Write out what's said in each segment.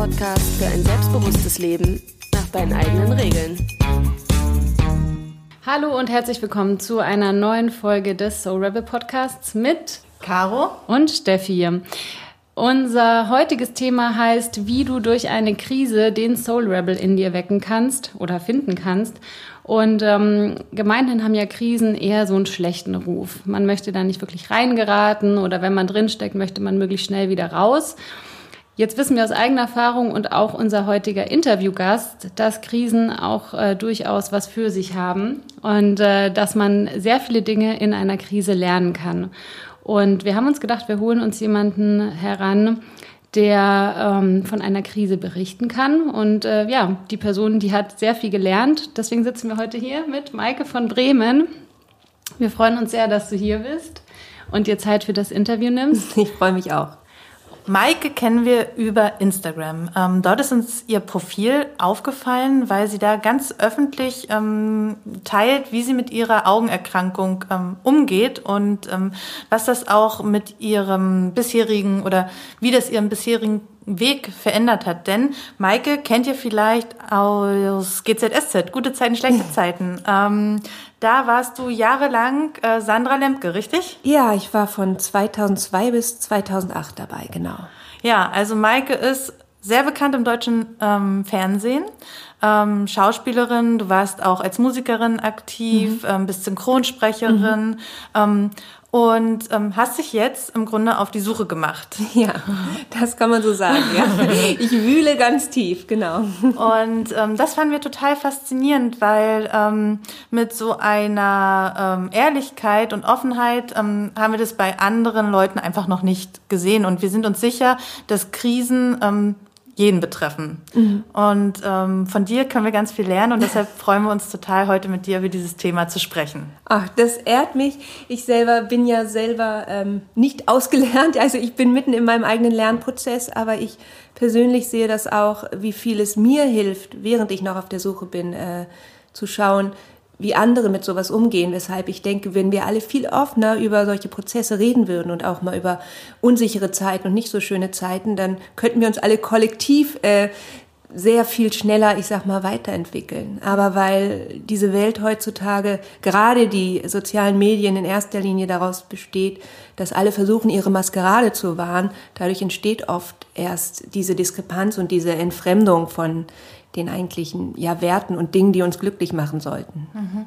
Podcast für ein selbstbewusstes Leben nach deinen eigenen Regeln. Hallo und herzlich willkommen zu einer neuen Folge des Soul Rebel Podcasts mit Caro und Steffi. Unser heutiges Thema heißt, wie du durch eine Krise den Soul Rebel in dir wecken kannst oder finden kannst. Und ähm, gemeinhin haben ja Krisen eher so einen schlechten Ruf. Man möchte da nicht wirklich reingeraten oder wenn man drinsteckt, möchte man möglichst schnell wieder raus. Jetzt wissen wir aus eigener Erfahrung und auch unser heutiger Interviewgast, dass Krisen auch äh, durchaus was für sich haben und äh, dass man sehr viele Dinge in einer Krise lernen kann. Und wir haben uns gedacht, wir holen uns jemanden heran, der ähm, von einer Krise berichten kann. Und äh, ja, die Person, die hat sehr viel gelernt. Deswegen sitzen wir heute hier mit Maike von Bremen. Wir freuen uns sehr, dass du hier bist und dir Zeit für das Interview nimmst. Ich freue mich auch. Maike kennen wir über Instagram. Ähm, dort ist uns ihr Profil aufgefallen, weil sie da ganz öffentlich ähm, teilt, wie sie mit ihrer Augenerkrankung ähm, umgeht und ähm, was das auch mit ihrem bisherigen oder wie das ihren bisherigen Weg verändert hat. Denn Maike kennt ihr vielleicht aus GZSZ, gute Zeiten, schlechte Zeiten. Ähm, da warst du jahrelang äh, Sandra Lemke, richtig? Ja, ich war von 2002 bis 2008 dabei, genau. Ja, also Maike ist sehr bekannt im deutschen ähm, Fernsehen. Ähm, Schauspielerin, du warst auch als Musikerin aktiv, mhm. ähm, bist Synchronsprecherin. Mhm. Ähm, und ähm, hast dich jetzt im Grunde auf die Suche gemacht. Ja, das kann man so sagen. Ja. Ich wühle ganz tief, genau. Und ähm, das fanden wir total faszinierend, weil mit so einer Ehrlichkeit und Offenheit haben wir das bei anderen Leuten einfach noch nicht gesehen. Und wir sind uns sicher, dass Krisen jeden betreffen. Mhm. Und ähm, von dir können wir ganz viel lernen und deshalb freuen wir uns total, heute mit dir über dieses Thema zu sprechen. Ach, das ehrt mich. Ich selber bin ja selber ähm, nicht ausgelernt, also ich bin mitten in meinem eigenen Lernprozess, aber ich persönlich sehe das auch, wie viel es mir hilft, während ich noch auf der Suche bin, äh, zu schauen, wie andere mit sowas umgehen. Weshalb ich denke, wenn wir alle viel offener über solche Prozesse reden würden und auch mal über unsichere Zeiten und nicht so schöne Zeiten, dann könnten wir uns alle kollektiv äh, sehr viel schneller, ich sag mal, weiterentwickeln. Aber weil diese Welt heutzutage, gerade die sozialen Medien in erster Linie daraus besteht, dass alle versuchen, ihre Maskerade zu wahren, dadurch entsteht oft erst diese Diskrepanz und diese Entfremdung von den eigentlichen ja, Werten und Dingen, die uns glücklich machen sollten. Mhm.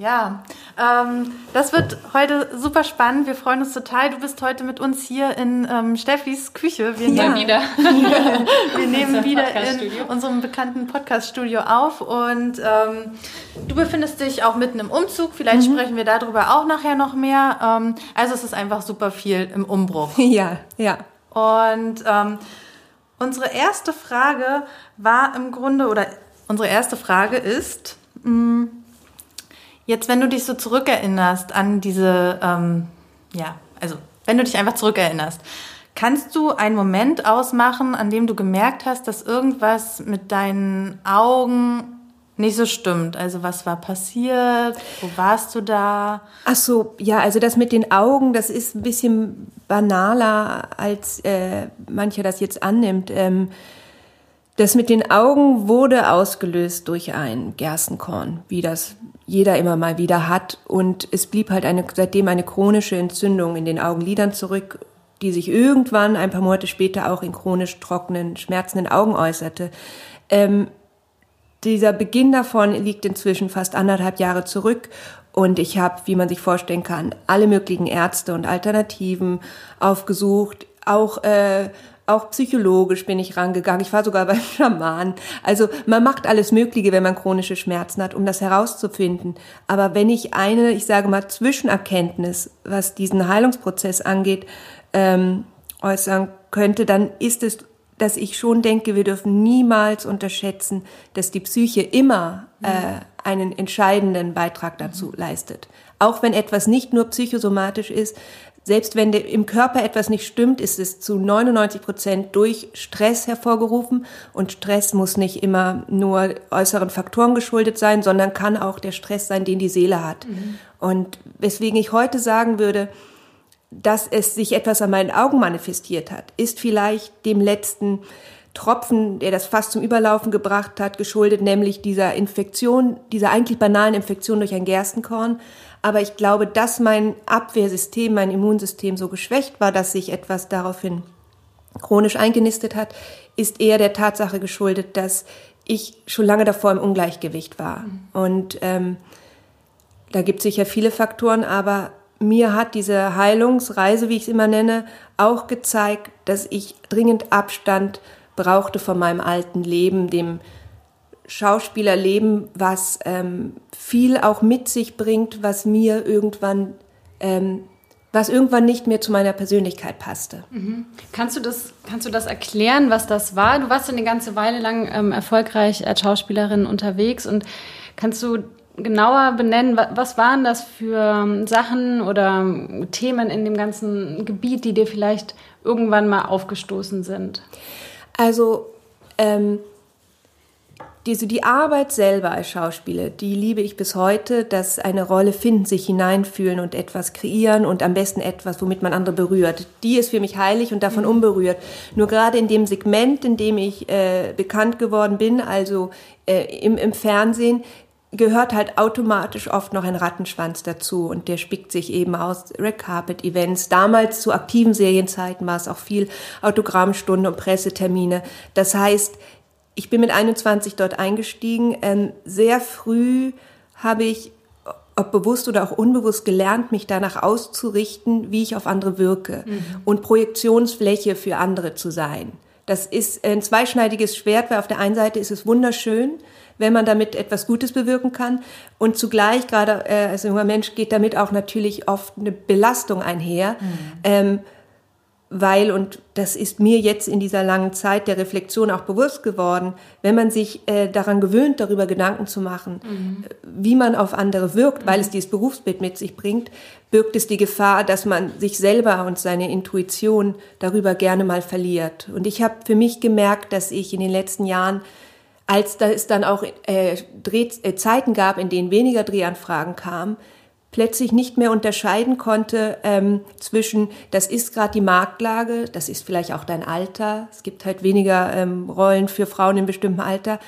Ja, ähm, das wird heute super spannend. Wir freuen uns total. Du bist heute mit uns hier in ähm, Steffis Küche. Wir ja. nehmen wieder. wir nehmen wieder in unserem bekannten Podcast-Studio auf und ähm, du befindest dich auch mitten im Umzug. Vielleicht mhm. sprechen wir darüber auch nachher noch mehr. Ähm, also es ist einfach super viel im Umbruch. Ja, ja. Und ähm, Unsere erste Frage war im Grunde, oder unsere erste Frage ist, mm, jetzt wenn du dich so zurückerinnerst an diese, ähm, ja, also wenn du dich einfach zurückerinnerst, kannst du einen Moment ausmachen, an dem du gemerkt hast, dass irgendwas mit deinen Augen nicht so stimmt. Also was war passiert? Wo warst du da? Ach so, ja, also das mit den Augen, das ist ein bisschen banaler, als äh, mancher das jetzt annimmt. Ähm, das mit den Augen wurde ausgelöst durch ein Gerstenkorn, wie das jeder immer mal wieder hat. Und es blieb halt eine, seitdem eine chronische Entzündung in den Augenlidern zurück, die sich irgendwann ein paar Monate später auch in chronisch trockenen, schmerzenden Augen äußerte. Ähm, dieser Beginn davon liegt inzwischen fast anderthalb Jahre zurück und ich habe, wie man sich vorstellen kann, alle möglichen Ärzte und Alternativen aufgesucht, auch äh, auch psychologisch bin ich rangegangen. Ich war sogar beim Schaman. Also man macht alles Mögliche, wenn man chronische Schmerzen hat, um das herauszufinden. Aber wenn ich eine, ich sage mal, Zwischenerkenntnis, was diesen Heilungsprozess angeht, ähm, äußern könnte, dann ist es dass ich schon denke, wir dürfen niemals unterschätzen, dass die Psyche immer äh, einen entscheidenden Beitrag dazu leistet. Auch wenn etwas nicht nur psychosomatisch ist, selbst wenn im Körper etwas nicht stimmt, ist es zu 99 Prozent durch Stress hervorgerufen. Und Stress muss nicht immer nur äußeren Faktoren geschuldet sein, sondern kann auch der Stress sein, den die Seele hat. Mhm. Und weswegen ich heute sagen würde, dass es sich etwas an meinen Augen manifestiert hat, ist vielleicht dem letzten Tropfen, der das fast zum Überlaufen gebracht hat, geschuldet, nämlich dieser Infektion, dieser eigentlich banalen Infektion durch ein Gerstenkorn. Aber ich glaube, dass mein Abwehrsystem, mein Immunsystem so geschwächt war, dass sich etwas daraufhin chronisch eingenistet hat, ist eher der Tatsache geschuldet, dass ich schon lange davor im Ungleichgewicht war. Mhm. Und ähm, da gibt es sicher viele Faktoren, aber mir hat diese Heilungsreise, wie ich es immer nenne, auch gezeigt, dass ich dringend Abstand brauchte von meinem alten Leben, dem Schauspielerleben, was ähm, viel auch mit sich bringt, was mir irgendwann, ähm, was irgendwann nicht mehr zu meiner Persönlichkeit passte. Mhm. Kannst du das, kannst du das erklären, was das war? Du warst eine ganze Weile lang ähm, erfolgreich als Schauspielerin unterwegs und kannst du genauer benennen, was waren das für ähm, Sachen oder Themen in dem ganzen Gebiet, die dir vielleicht irgendwann mal aufgestoßen sind? Also ähm, diese, die Arbeit selber als Schauspieler, die liebe ich bis heute, dass eine Rolle finden, sich hineinfühlen und etwas kreieren und am besten etwas, womit man andere berührt. Die ist für mich heilig und davon mhm. unberührt. Nur gerade in dem Segment, in dem ich äh, bekannt geworden bin, also äh, im, im Fernsehen, gehört halt automatisch oft noch ein Rattenschwanz dazu und der spickt sich eben aus Red Carpet Events. Damals zu aktiven Serienzeiten war es auch viel Autogrammstunden und Pressetermine. Das heißt, ich bin mit 21 dort eingestiegen. Ähm, sehr früh habe ich, ob bewusst oder auch unbewusst, gelernt, mich danach auszurichten, wie ich auf andere wirke mhm. und Projektionsfläche für andere zu sein. Das ist ein zweischneidiges Schwert, weil auf der einen Seite ist es wunderschön, wenn man damit etwas Gutes bewirken kann. Und zugleich, gerade äh, als junger Mensch, geht damit auch natürlich oft eine Belastung einher. Mhm. Ähm, weil, und das ist mir jetzt in dieser langen Zeit der Reflexion auch bewusst geworden, wenn man sich äh, daran gewöhnt, darüber Gedanken zu machen, mhm. wie man auf andere wirkt, weil mhm. es dieses Berufsbild mit sich bringt, birgt es die Gefahr, dass man sich selber und seine Intuition darüber gerne mal verliert. Und ich habe für mich gemerkt, dass ich in den letzten Jahren als da es dann auch äh, Dreh, äh, Zeiten gab, in denen weniger Drehanfragen kamen, plötzlich nicht mehr unterscheiden konnte ähm, zwischen, das ist gerade die Marktlage, das ist vielleicht auch dein Alter, es gibt halt weniger ähm, Rollen für Frauen in bestimmten Alter,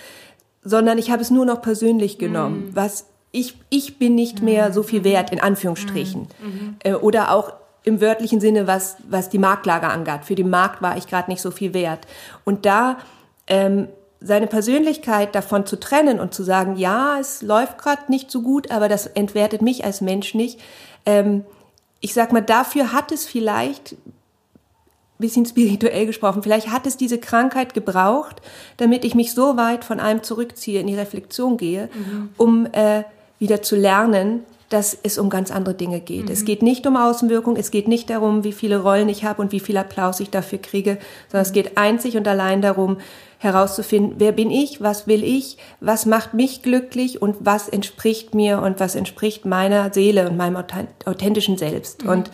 sondern ich habe es nur noch persönlich genommen, mhm. was ich, ich bin nicht mhm. mehr so viel wert, in Anführungsstrichen. Mhm. mhm. Äh, oder auch im wörtlichen Sinne, was, was die Marktlage angeht. Für den Markt war ich gerade nicht so viel wert. Und da ähm, seine Persönlichkeit davon zu trennen und zu sagen, ja, es läuft gerade nicht so gut, aber das entwertet mich als Mensch nicht. Ähm, ich sag mal, dafür hat es vielleicht, bisschen spirituell gesprochen, vielleicht hat es diese Krankheit gebraucht, damit ich mich so weit von einem zurückziehe, in die Reflexion gehe, mhm. um äh, wieder zu lernen, dass es um ganz andere Dinge geht. Mhm. Es geht nicht um Außenwirkung, es geht nicht darum, wie viele Rollen ich habe und wie viel Applaus ich dafür kriege, sondern es geht einzig und allein darum, herauszufinden, wer bin ich, was will ich, was macht mich glücklich und was entspricht mir und was entspricht meiner Seele und meinem authentischen Selbst. Mhm. Und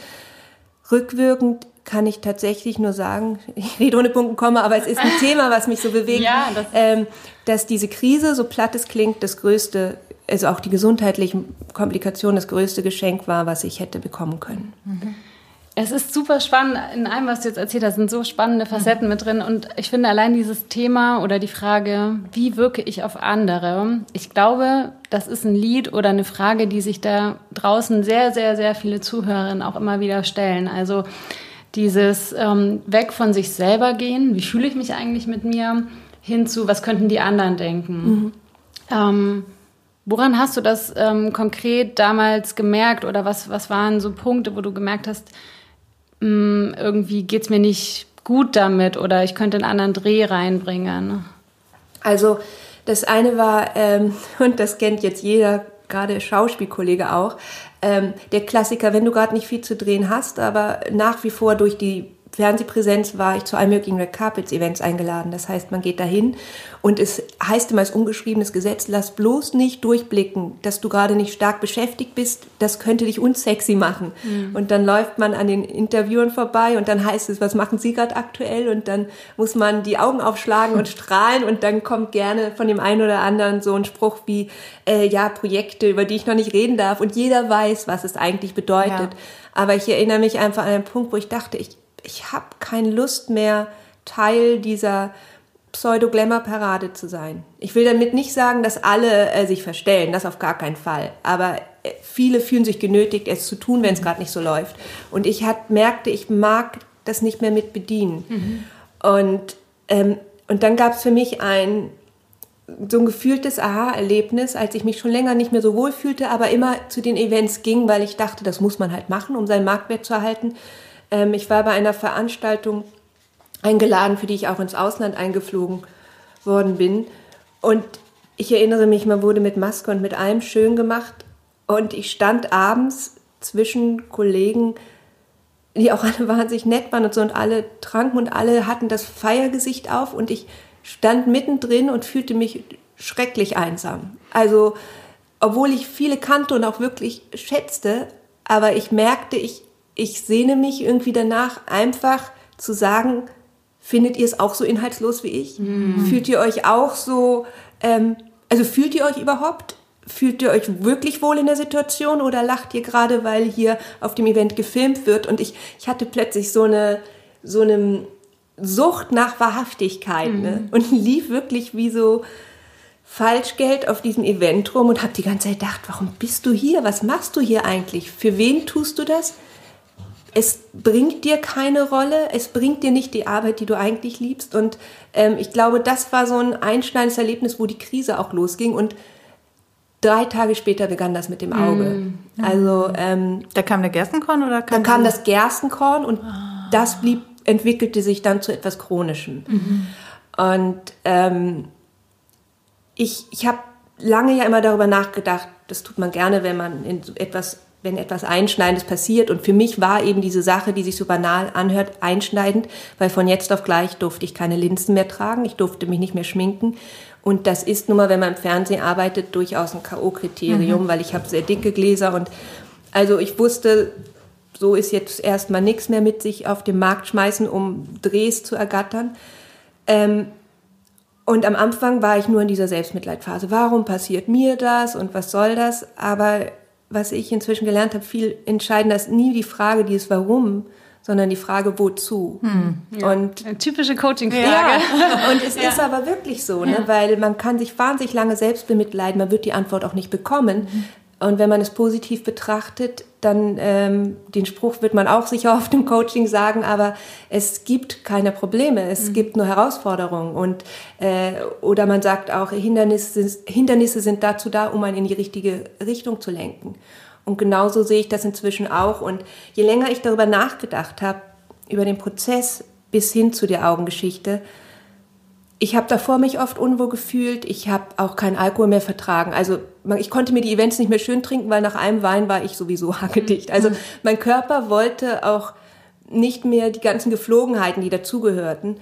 rückwirkend kann ich tatsächlich nur sagen, ich rede ohne Punkt und Komma, aber es ist ein Thema, was mich so bewegt, ja, das ähm, dass diese Krise, so platt es klingt, das größte, also auch die gesundheitlichen Komplikationen, das größte Geschenk war, was ich hätte bekommen können. Mhm. Es ist super spannend. In allem, was du jetzt erzählt hast, sind so spannende Facetten mhm. mit drin. Und ich finde allein dieses Thema oder die Frage, wie wirke ich auf andere? Ich glaube, das ist ein Lied oder eine Frage, die sich da draußen sehr, sehr, sehr viele Zuhörerinnen auch immer wieder stellen. Also dieses ähm, weg von sich selber gehen. Wie fühle ich mich eigentlich mit mir? Hinzu, was könnten die anderen denken? Mhm. Ähm, woran hast du das ähm, konkret damals gemerkt oder was, was waren so Punkte, wo du gemerkt hast, mh, irgendwie geht es mir nicht gut damit oder ich könnte einen anderen Dreh reinbringen? Also das eine war, ähm, und das kennt jetzt jeder, gerade Schauspielkollege auch, ähm, der Klassiker, wenn du gerade nicht viel zu drehen hast, aber nach wie vor durch die Fernsehpräsenz war ich zu allen möglichen Red Carpets Events eingeladen. Das heißt, man geht dahin und es heißt immer als ungeschriebenes Gesetz, lass bloß nicht durchblicken, dass du gerade nicht stark beschäftigt bist. Das könnte dich unsexy machen. Mhm. Und dann läuft man an den Interviewern vorbei und dann heißt es, was machen Sie gerade aktuell? Und dann muss man die Augen aufschlagen und strahlen und dann kommt gerne von dem einen oder anderen so ein Spruch wie, äh, ja, Projekte, über die ich noch nicht reden darf. Und jeder weiß, was es eigentlich bedeutet. Ja. Aber ich erinnere mich einfach an einen Punkt, wo ich dachte, ich ich habe keine Lust mehr, Teil dieser Pseudo-Glamour-Parade zu sein. Ich will damit nicht sagen, dass alle äh, sich verstellen, das auf gar keinen Fall. Aber äh, viele fühlen sich genötigt, es zu tun, wenn es gerade nicht so läuft. Und ich hat, merkte, ich mag das nicht mehr mit bedienen. Mhm. Und, ähm, und dann gab es für mich ein so ein gefühltes Aha-Erlebnis, als ich mich schon länger nicht mehr so wohl fühlte, aber immer zu den Events ging, weil ich dachte, das muss man halt machen, um seinen Marktwert zu erhalten. Ähm, ich war bei einer Veranstaltung eingeladen, für die ich auch ins Ausland eingeflogen worden bin. Und ich erinnere mich, man wurde mit Maske und mit allem schön gemacht. Und ich stand abends zwischen Kollegen, die auch alle wahnsinnig nett waren und so und alle tranken und alle hatten das Feiergesicht auf und ich stand mittendrin und fühlte mich schrecklich einsam. Also, obwohl ich viele kannte und auch wirklich schätzte, aber ich merkte, ich ich sehne mich irgendwie danach, einfach zu sagen, findet ihr es auch so inhaltslos wie ich? Mhm. Fühlt ihr euch auch so, ähm, also fühlt ihr euch überhaupt? Fühlt ihr euch wirklich wohl in der Situation oder lacht ihr gerade, weil hier auf dem Event gefilmt wird? Und ich, ich hatte plötzlich so eine, so eine Sucht nach Wahrhaftigkeit mhm. ne? und lief wirklich wie so Falschgeld auf diesem Event rum und habe die ganze Zeit gedacht, warum bist du hier? Was machst du hier eigentlich? Für wen tust du das? Es bringt dir keine Rolle, es bringt dir nicht die Arbeit, die du eigentlich liebst. Und ähm, ich glaube, das war so ein einschneidendes Erlebnis, wo die Krise auch losging. Und drei Tage später begann das mit dem Auge. Mm. Also ähm, da kam der Gerstenkorn oder kam da kam das Gerstenkorn und ah. das blieb entwickelte sich dann zu etwas Chronischem. Mhm. Und ähm, ich, ich habe lange ja immer darüber nachgedacht, das tut man gerne, wenn man in so etwas wenn etwas Einschneidendes passiert. Und für mich war eben diese Sache, die sich so banal anhört, einschneidend, weil von jetzt auf gleich durfte ich keine Linsen mehr tragen, ich durfte mich nicht mehr schminken. Und das ist nun mal, wenn man im Fernsehen arbeitet, durchaus ein K.O.-Kriterium, mhm. weil ich habe sehr dicke Gläser und also ich wusste, so ist jetzt erstmal nichts mehr mit sich auf den Markt schmeißen, um Drehs zu ergattern. Ähm, und am Anfang war ich nur in dieser Selbstmitleidphase. Warum passiert mir das und was soll das? Aber was ich inzwischen gelernt habe, viel entscheidender ist nie die Frage, die ist warum, sondern die Frage, wozu. Hm, ja. Und Eine typische Coaching-Frage. Ja. Und es ja. ist aber wirklich so, ne? weil man kann sich wahnsinnig lange selbst bemitleiden, man wird die Antwort auch nicht bekommen. Mhm. Und wenn man es positiv betrachtet, dann ähm, den Spruch wird man auch sicher auf dem Coaching sagen, aber es gibt keine Probleme, es mhm. gibt nur Herausforderungen und äh, oder man sagt auch Hindernisse, Hindernisse sind dazu da, um einen in die richtige Richtung zu lenken. Und genauso sehe ich das inzwischen auch. Und je länger ich darüber nachgedacht habe über den Prozess bis hin zu der Augengeschichte, ich habe davor mich oft unwohl gefühlt. Ich habe auch keinen Alkohol mehr vertragen. Also ich konnte mir die Events nicht mehr schön trinken, weil nach einem Wein war ich sowieso hagedicht. Also mhm. mein Körper wollte auch nicht mehr die ganzen Geflogenheiten, die dazugehörten.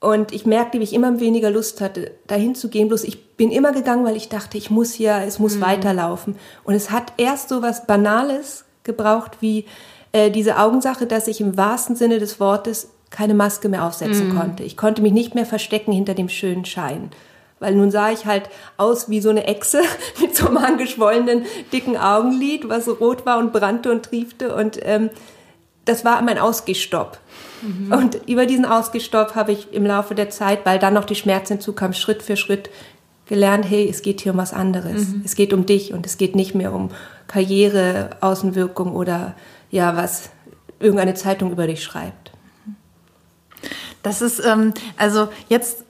Und ich merkte, wie ich immer weniger Lust hatte, dahin zu gehen. Bloß ich bin immer gegangen, weil ich dachte, ich muss hier, es muss mhm. weiterlaufen. Und es hat erst so was Banales gebraucht wie äh, diese Augensache, dass ich im wahrsten Sinne des Wortes keine Maske mehr aufsetzen mhm. konnte. Ich konnte mich nicht mehr verstecken hinter dem schönen Schein. Weil nun sah ich halt aus wie so eine Echse mit so einem angeschwollenen, dicken Augenlid, was rot war und brannte und triefte. Und ähm, das war mein Ausgehstopp. Mhm. Und über diesen Ausgehstopp habe ich im Laufe der Zeit, weil dann noch die Schmerzen hinzukamen, Schritt für Schritt gelernt, hey, es geht hier um was anderes. Mhm. Es geht um dich und es geht nicht mehr um Karriere, Außenwirkung oder ja, was irgendeine Zeitung über dich schreibt. Das ist, ähm, also jetzt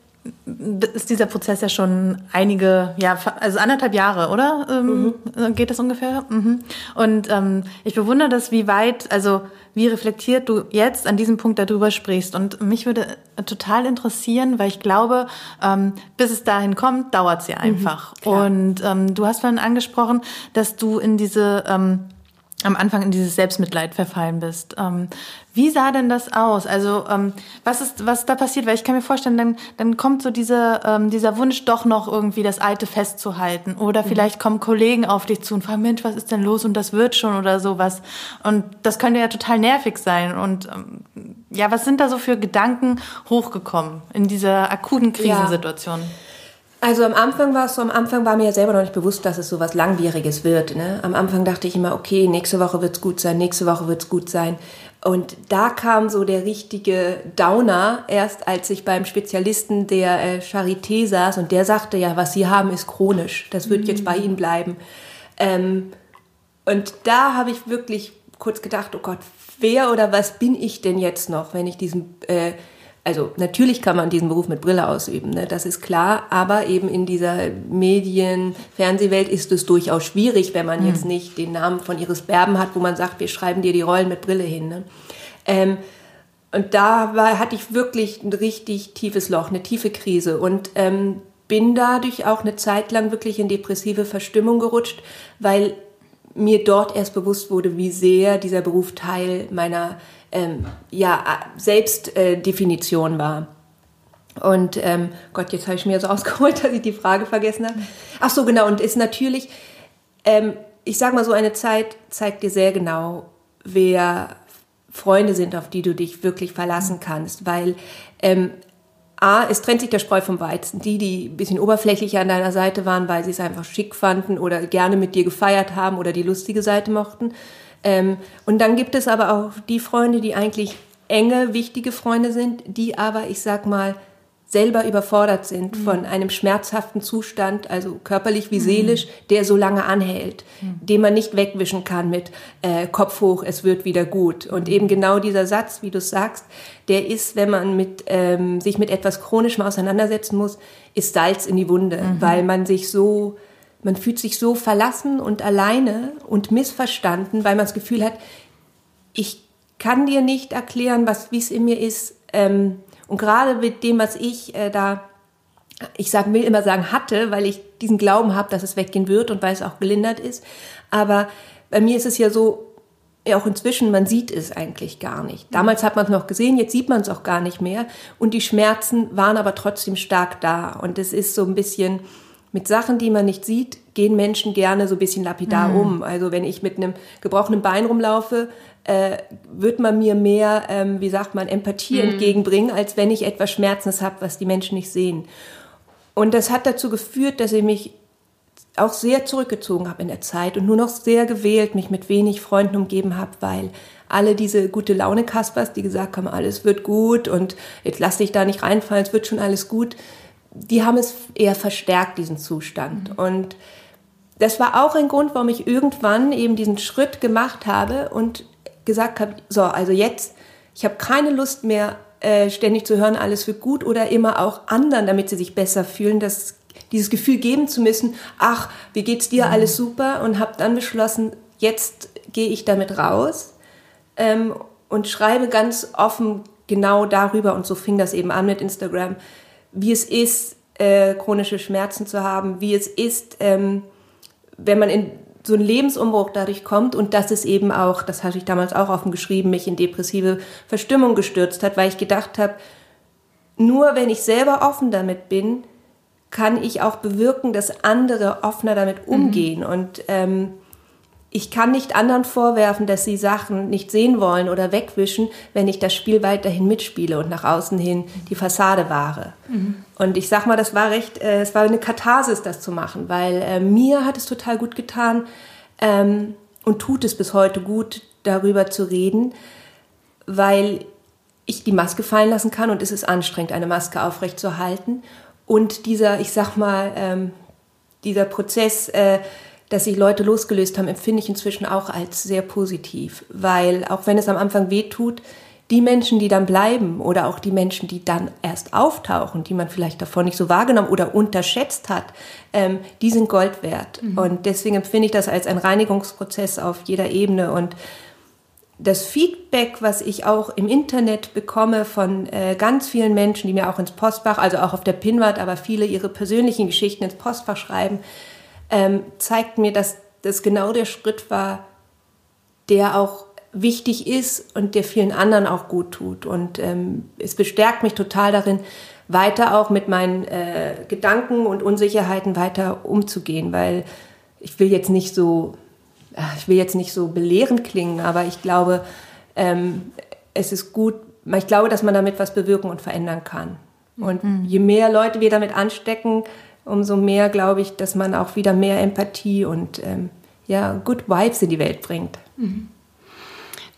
ist dieser Prozess ja schon einige, ja, also anderthalb Jahre, oder? Ähm, mhm. Geht das ungefähr? Mhm. Und ähm, ich bewundere das, wie weit, also wie reflektiert du jetzt an diesem Punkt darüber sprichst. Und mich würde total interessieren, weil ich glaube, ähm, bis es dahin kommt, dauert es ja mhm, einfach. Mhm, und ähm, du hast vorhin angesprochen, dass du in diese ähm, am Anfang in dieses Selbstmitleid verfallen bist. Ähm, wie sah denn das aus? Also ähm, was ist, was da passiert? Weil ich kann mir vorstellen, dann, dann kommt so diese, ähm, dieser Wunsch doch noch irgendwie das Alte festzuhalten. Oder mhm. vielleicht kommen Kollegen auf dich zu und fragen, Mensch, was ist denn los? Und das wird schon oder sowas. Und das könnte ja total nervig sein. Und ähm, ja, was sind da so für Gedanken hochgekommen in dieser akuten Krisensituation? Ja. Also am Anfang war es so, am Anfang war mir ja selber noch nicht bewusst, dass es so was Langwieriges wird. Ne? Am Anfang dachte ich immer, okay, nächste Woche wird's gut sein, nächste Woche wird's gut sein. Und da kam so der richtige Downer, erst als ich beim Spezialisten der äh, Charité saß und der sagte, ja, was Sie haben, ist chronisch. Das wird mhm. jetzt bei Ihnen bleiben. Ähm, und da habe ich wirklich kurz gedacht, oh Gott, wer oder was bin ich denn jetzt noch, wenn ich diesen... Äh, also natürlich kann man diesen Beruf mit Brille ausüben, ne? das ist klar, aber eben in dieser Medien-, Fernsehwelt ist es durchaus schwierig, wenn man mhm. jetzt nicht den Namen von Iris Berben hat, wo man sagt, wir schreiben dir die Rollen mit Brille hin. Ne? Ähm, und da war, hatte ich wirklich ein richtig tiefes Loch, eine tiefe Krise und ähm, bin dadurch auch eine Zeit lang wirklich in depressive Verstimmung gerutscht, weil mir dort erst bewusst wurde, wie sehr dieser Beruf Teil meiner ähm, ja, Selbstdefinition äh, war. Und ähm, Gott, jetzt habe ich mir so ausgeholt, dass ich die Frage vergessen habe. Ach so, genau. Und ist natürlich, ähm, ich sage mal so, eine Zeit zeigt dir sehr genau, wer Freunde sind, auf die du dich wirklich verlassen kannst, weil ähm, A, es trennt sich der Spreu vom Weizen. Die, die ein bisschen oberflächlicher an deiner Seite waren, weil sie es einfach schick fanden oder gerne mit dir gefeiert haben oder die lustige Seite mochten. Ähm, und dann gibt es aber auch die Freunde, die eigentlich enge, wichtige Freunde sind, die aber, ich sag mal, selber überfordert sind mhm. von einem schmerzhaften Zustand, also körperlich wie mhm. seelisch, der so lange anhält, mhm. den man nicht wegwischen kann mit äh, Kopf hoch, es wird wieder gut. Und eben genau dieser Satz, wie du sagst, der ist, wenn man mit, ähm, sich mit etwas Chronischem auseinandersetzen muss, ist Salz in die Wunde, mhm. weil man sich so man fühlt sich so verlassen und alleine und missverstanden, weil man das Gefühl hat, ich kann dir nicht erklären, was wie es in mir ist. Ähm, und gerade mit dem, was ich äh, da, ich sag, will immer sagen, hatte, weil ich diesen Glauben habe, dass es weggehen wird und weil es auch gelindert ist. Aber bei mir ist es ja so, ja auch inzwischen, man sieht es eigentlich gar nicht. Damals hat man es noch gesehen, jetzt sieht man es auch gar nicht mehr. Und die Schmerzen waren aber trotzdem stark da. Und es ist so ein bisschen, mit Sachen, die man nicht sieht, gehen Menschen gerne so ein bisschen lapidar mhm. um. Also wenn ich mit einem gebrochenen Bein rumlaufe, äh, wird man mir mehr, ähm, wie sagt man, Empathie mhm. entgegenbringen, als wenn ich etwas Schmerzens habe, was die Menschen nicht sehen. Und das hat dazu geführt, dass ich mich auch sehr zurückgezogen habe in der Zeit und nur noch sehr gewählt mich mit wenig Freunden umgeben habe, weil alle diese gute Laune Kaspers, die gesagt haben, alles wird gut und jetzt lass dich da nicht reinfallen, es wird schon alles gut, die haben es eher verstärkt, diesen Zustand. Mhm. Und das war auch ein Grund, warum ich irgendwann eben diesen Schritt gemacht habe und gesagt habe, so, also jetzt, ich habe keine Lust mehr, äh, ständig zu hören, alles wird gut oder immer auch anderen, damit sie sich besser fühlen, das, dieses Gefühl geben zu müssen, ach, wie geht's dir, mhm. alles super und habe dann beschlossen, jetzt gehe ich damit raus ähm, und schreibe ganz offen genau darüber und so fing das eben an mit Instagram, wie es ist, äh, chronische Schmerzen zu haben, wie es ist, ähm, wenn man in so einen Lebensumbruch dadurch kommt und dass es eben auch, das hatte ich damals auch offen geschrieben, mich in depressive Verstimmung gestürzt hat, weil ich gedacht habe, nur wenn ich selber offen damit bin, kann ich auch bewirken, dass andere offener damit mhm. umgehen. Mhm. Und ähm, ich kann nicht anderen vorwerfen, dass sie Sachen nicht sehen wollen oder wegwischen, wenn ich das Spiel weiterhin mitspiele und nach außen hin die Fassade wahre. Mhm. Und ich sag mal, das war recht, äh, es war eine Katharsis, das zu machen, weil äh, mir hat es total gut getan ähm, und tut es bis heute gut, darüber zu reden, weil ich die Maske fallen lassen kann und es ist anstrengend, eine Maske aufrechtzuerhalten. Und dieser, ich sag mal, ähm, dieser Prozess, äh, dass sich Leute losgelöst haben, empfinde ich inzwischen auch als sehr positiv, weil auch wenn es am Anfang weh tut, die Menschen, die dann bleiben oder auch die Menschen, die dann erst auftauchen, die man vielleicht davor nicht so wahrgenommen oder unterschätzt hat, ähm, die sind Gold wert. Mhm. Und deswegen empfinde ich das als ein Reinigungsprozess auf jeder Ebene. Und das Feedback, was ich auch im Internet bekomme von äh, ganz vielen Menschen, die mir auch ins Postfach, also auch auf der Pinwand, aber viele ihre persönlichen Geschichten ins Postfach schreiben, ähm, zeigt mir, dass das genau der Schritt war, der auch wichtig ist und der vielen anderen auch gut tut. Und ähm, es bestärkt mich total darin, weiter auch mit meinen äh, Gedanken und Unsicherheiten weiter umzugehen, weil ich will jetzt nicht so, ich will jetzt nicht so belehrend klingen, aber ich glaube, ähm, es ist gut, ich glaube, dass man damit was bewirken und verändern kann. Und mhm. je mehr Leute wir damit anstecken, umso mehr glaube ich, dass man auch wieder mehr Empathie und ähm, ja, Good Vibes in die Welt bringt. Mhm.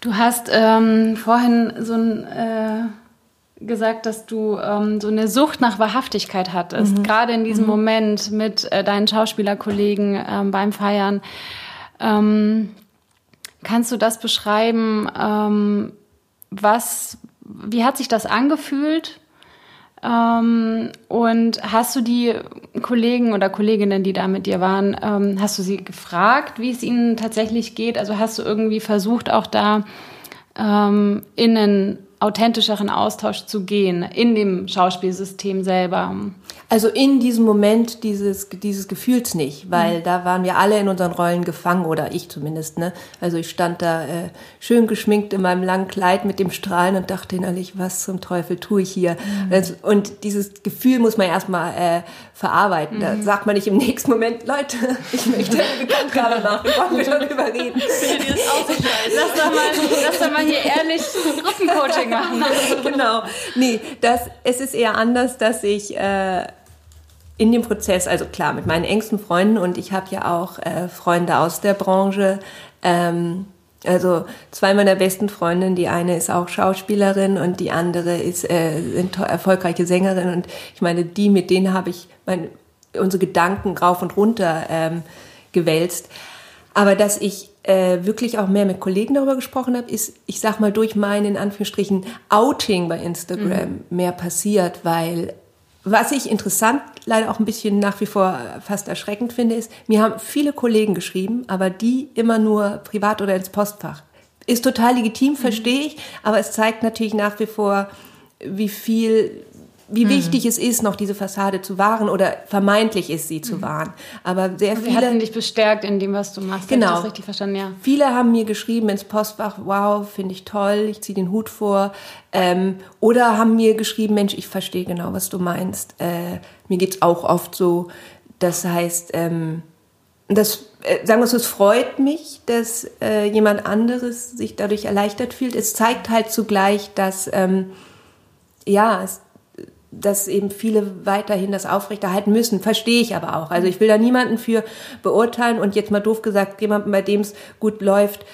Du hast ähm, vorhin so ein, äh, gesagt, dass du ähm, so eine Sucht nach Wahrhaftigkeit hattest, mhm. gerade in diesem mhm. Moment mit äh, deinen Schauspielerkollegen ähm, beim Feiern. Ähm, kannst du das beschreiben? Ähm, was, wie hat sich das angefühlt? Ähm, und hast du die Kollegen oder Kolleginnen, die da mit dir waren, ähm, hast du sie gefragt, wie es ihnen tatsächlich geht? Also hast du irgendwie versucht, auch da ähm, in einen authentischeren Austausch zu gehen in dem Schauspielsystem selber? Also in diesem Moment dieses, dieses Gefühls nicht, weil mhm. da waren wir alle in unseren Rollen gefangen oder ich zumindest. Ne? Also ich stand da äh, schön geschminkt in meinem langen Kleid mit dem Strahlen und dachte innerlich, was zum Teufel tue ich hier? Mhm. Und dieses Gefühl muss man erstmal äh, verarbeiten. Mhm. Da sagt man nicht im nächsten Moment, Leute, ich möchte eine Bekanntgabe machen, wollen wir darüber reden. Lass doch mal, lass doch mal hier ehrlich Gruppencoaching machen. genau. Nee, das, es ist eher anders, dass ich... Äh, in dem Prozess, also klar, mit meinen engsten Freunden und ich habe ja auch äh, Freunde aus der Branche. Ähm, also zwei meiner besten Freundinnen, die eine ist auch Schauspielerin und die andere ist äh, erfolgreiche Sängerin und ich meine, die mit denen habe ich meine, unsere Gedanken rauf und runter ähm, gewälzt. Aber dass ich äh, wirklich auch mehr mit Kollegen darüber gesprochen habe, ist, ich sag mal, durch mein in Anführungsstrichen Outing bei Instagram mhm. mehr passiert, weil was ich interessant, leider auch ein bisschen nach wie vor fast erschreckend finde, ist, mir haben viele Kollegen geschrieben, aber die immer nur privat oder ins Postfach. Ist total legitim, verstehe ich, aber es zeigt natürlich nach wie vor, wie viel wie mhm. wichtig es ist, noch diese Fassade zu wahren oder vermeintlich ist, sie zu mhm. wahren. Aber sehr also viele. hatten dich bestärkt in dem, was du machst. Genau. ich das richtig verstanden, ja. Viele haben mir geschrieben ins Postfach, wow, finde ich toll, ich ziehe den Hut vor. Ähm, oder haben mir geschrieben, Mensch, ich verstehe genau, was du meinst. Äh, mir geht's auch oft so. Das heißt, ähm, das, äh, sagen wir so, es freut mich, dass äh, jemand anderes sich dadurch erleichtert fühlt. Es zeigt halt zugleich, dass, ähm, ja, es, dass eben viele weiterhin das aufrechterhalten müssen, verstehe ich aber auch. Also ich will da niemanden für beurteilen und jetzt mal doof gesagt, jemanden, bei dem es gut läuft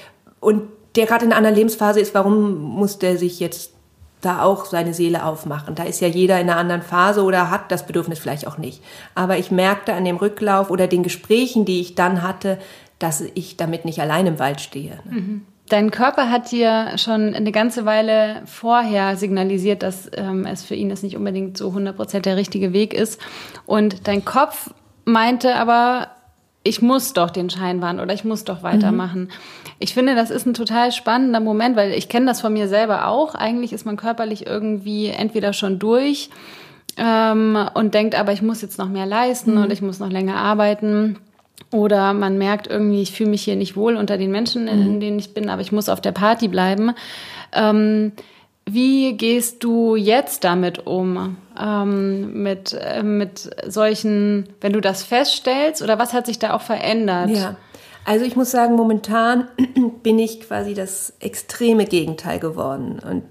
und der gerade in einer Lebensphase ist, warum muss der sich jetzt da auch seine Seele aufmachen? Da ist ja jeder in einer anderen Phase oder hat das Bedürfnis vielleicht auch nicht. Aber ich merkte an dem Rücklauf oder den Gesprächen, die ich dann hatte, dass ich damit nicht allein im Wald stehe. Mhm. Dein Körper hat dir schon eine ganze Weile vorher signalisiert, dass ähm, es für ihn das nicht unbedingt so 100% der richtige Weg ist. Und dein Kopf meinte aber, ich muss doch den Schein wahren oder ich muss doch weitermachen. Mhm. Ich finde, das ist ein total spannender Moment, weil ich kenne das von mir selber auch. Eigentlich ist man körperlich irgendwie entweder schon durch ähm, und denkt, aber ich muss jetzt noch mehr leisten mhm. und ich muss noch länger arbeiten. Oder man merkt irgendwie, ich fühle mich hier nicht wohl unter den Menschen, in, mhm. denen ich bin, aber ich muss auf der Party bleiben. Ähm, wie gehst du jetzt damit um? Ähm, mit, äh, mit solchen, wenn du das feststellst, oder was hat sich da auch verändert? Ja. Also ich muss sagen, momentan bin ich quasi das extreme Gegenteil geworden. Und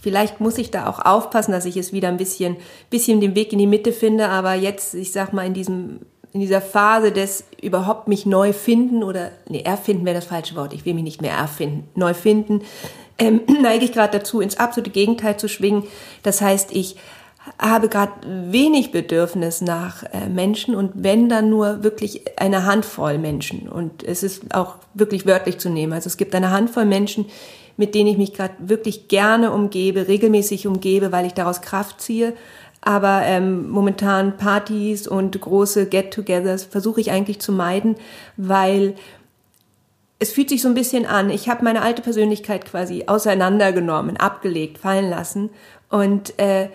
vielleicht muss ich da auch aufpassen, dass ich es wieder ein bisschen, bisschen den Weg in die Mitte finde. Aber jetzt, ich sag mal, in diesem in dieser Phase des überhaupt mich neu finden oder, nee, erfinden wäre das falsche Wort, ich will mich nicht mehr erfinden, neu finden, ähm, neige ich gerade dazu, ins absolute Gegenteil zu schwingen. Das heißt, ich habe gerade wenig Bedürfnis nach äh, Menschen und wenn dann nur wirklich eine Handvoll Menschen. Und es ist auch wirklich wörtlich zu nehmen. Also es gibt eine Handvoll Menschen, mit denen ich mich gerade wirklich gerne umgebe, regelmäßig umgebe, weil ich daraus Kraft ziehe. Aber ähm, momentan Partys und große Get-togethers versuche ich eigentlich zu meiden, weil es fühlt sich so ein bisschen an. Ich habe meine alte Persönlichkeit quasi auseinandergenommen, abgelegt, fallen lassen und äh,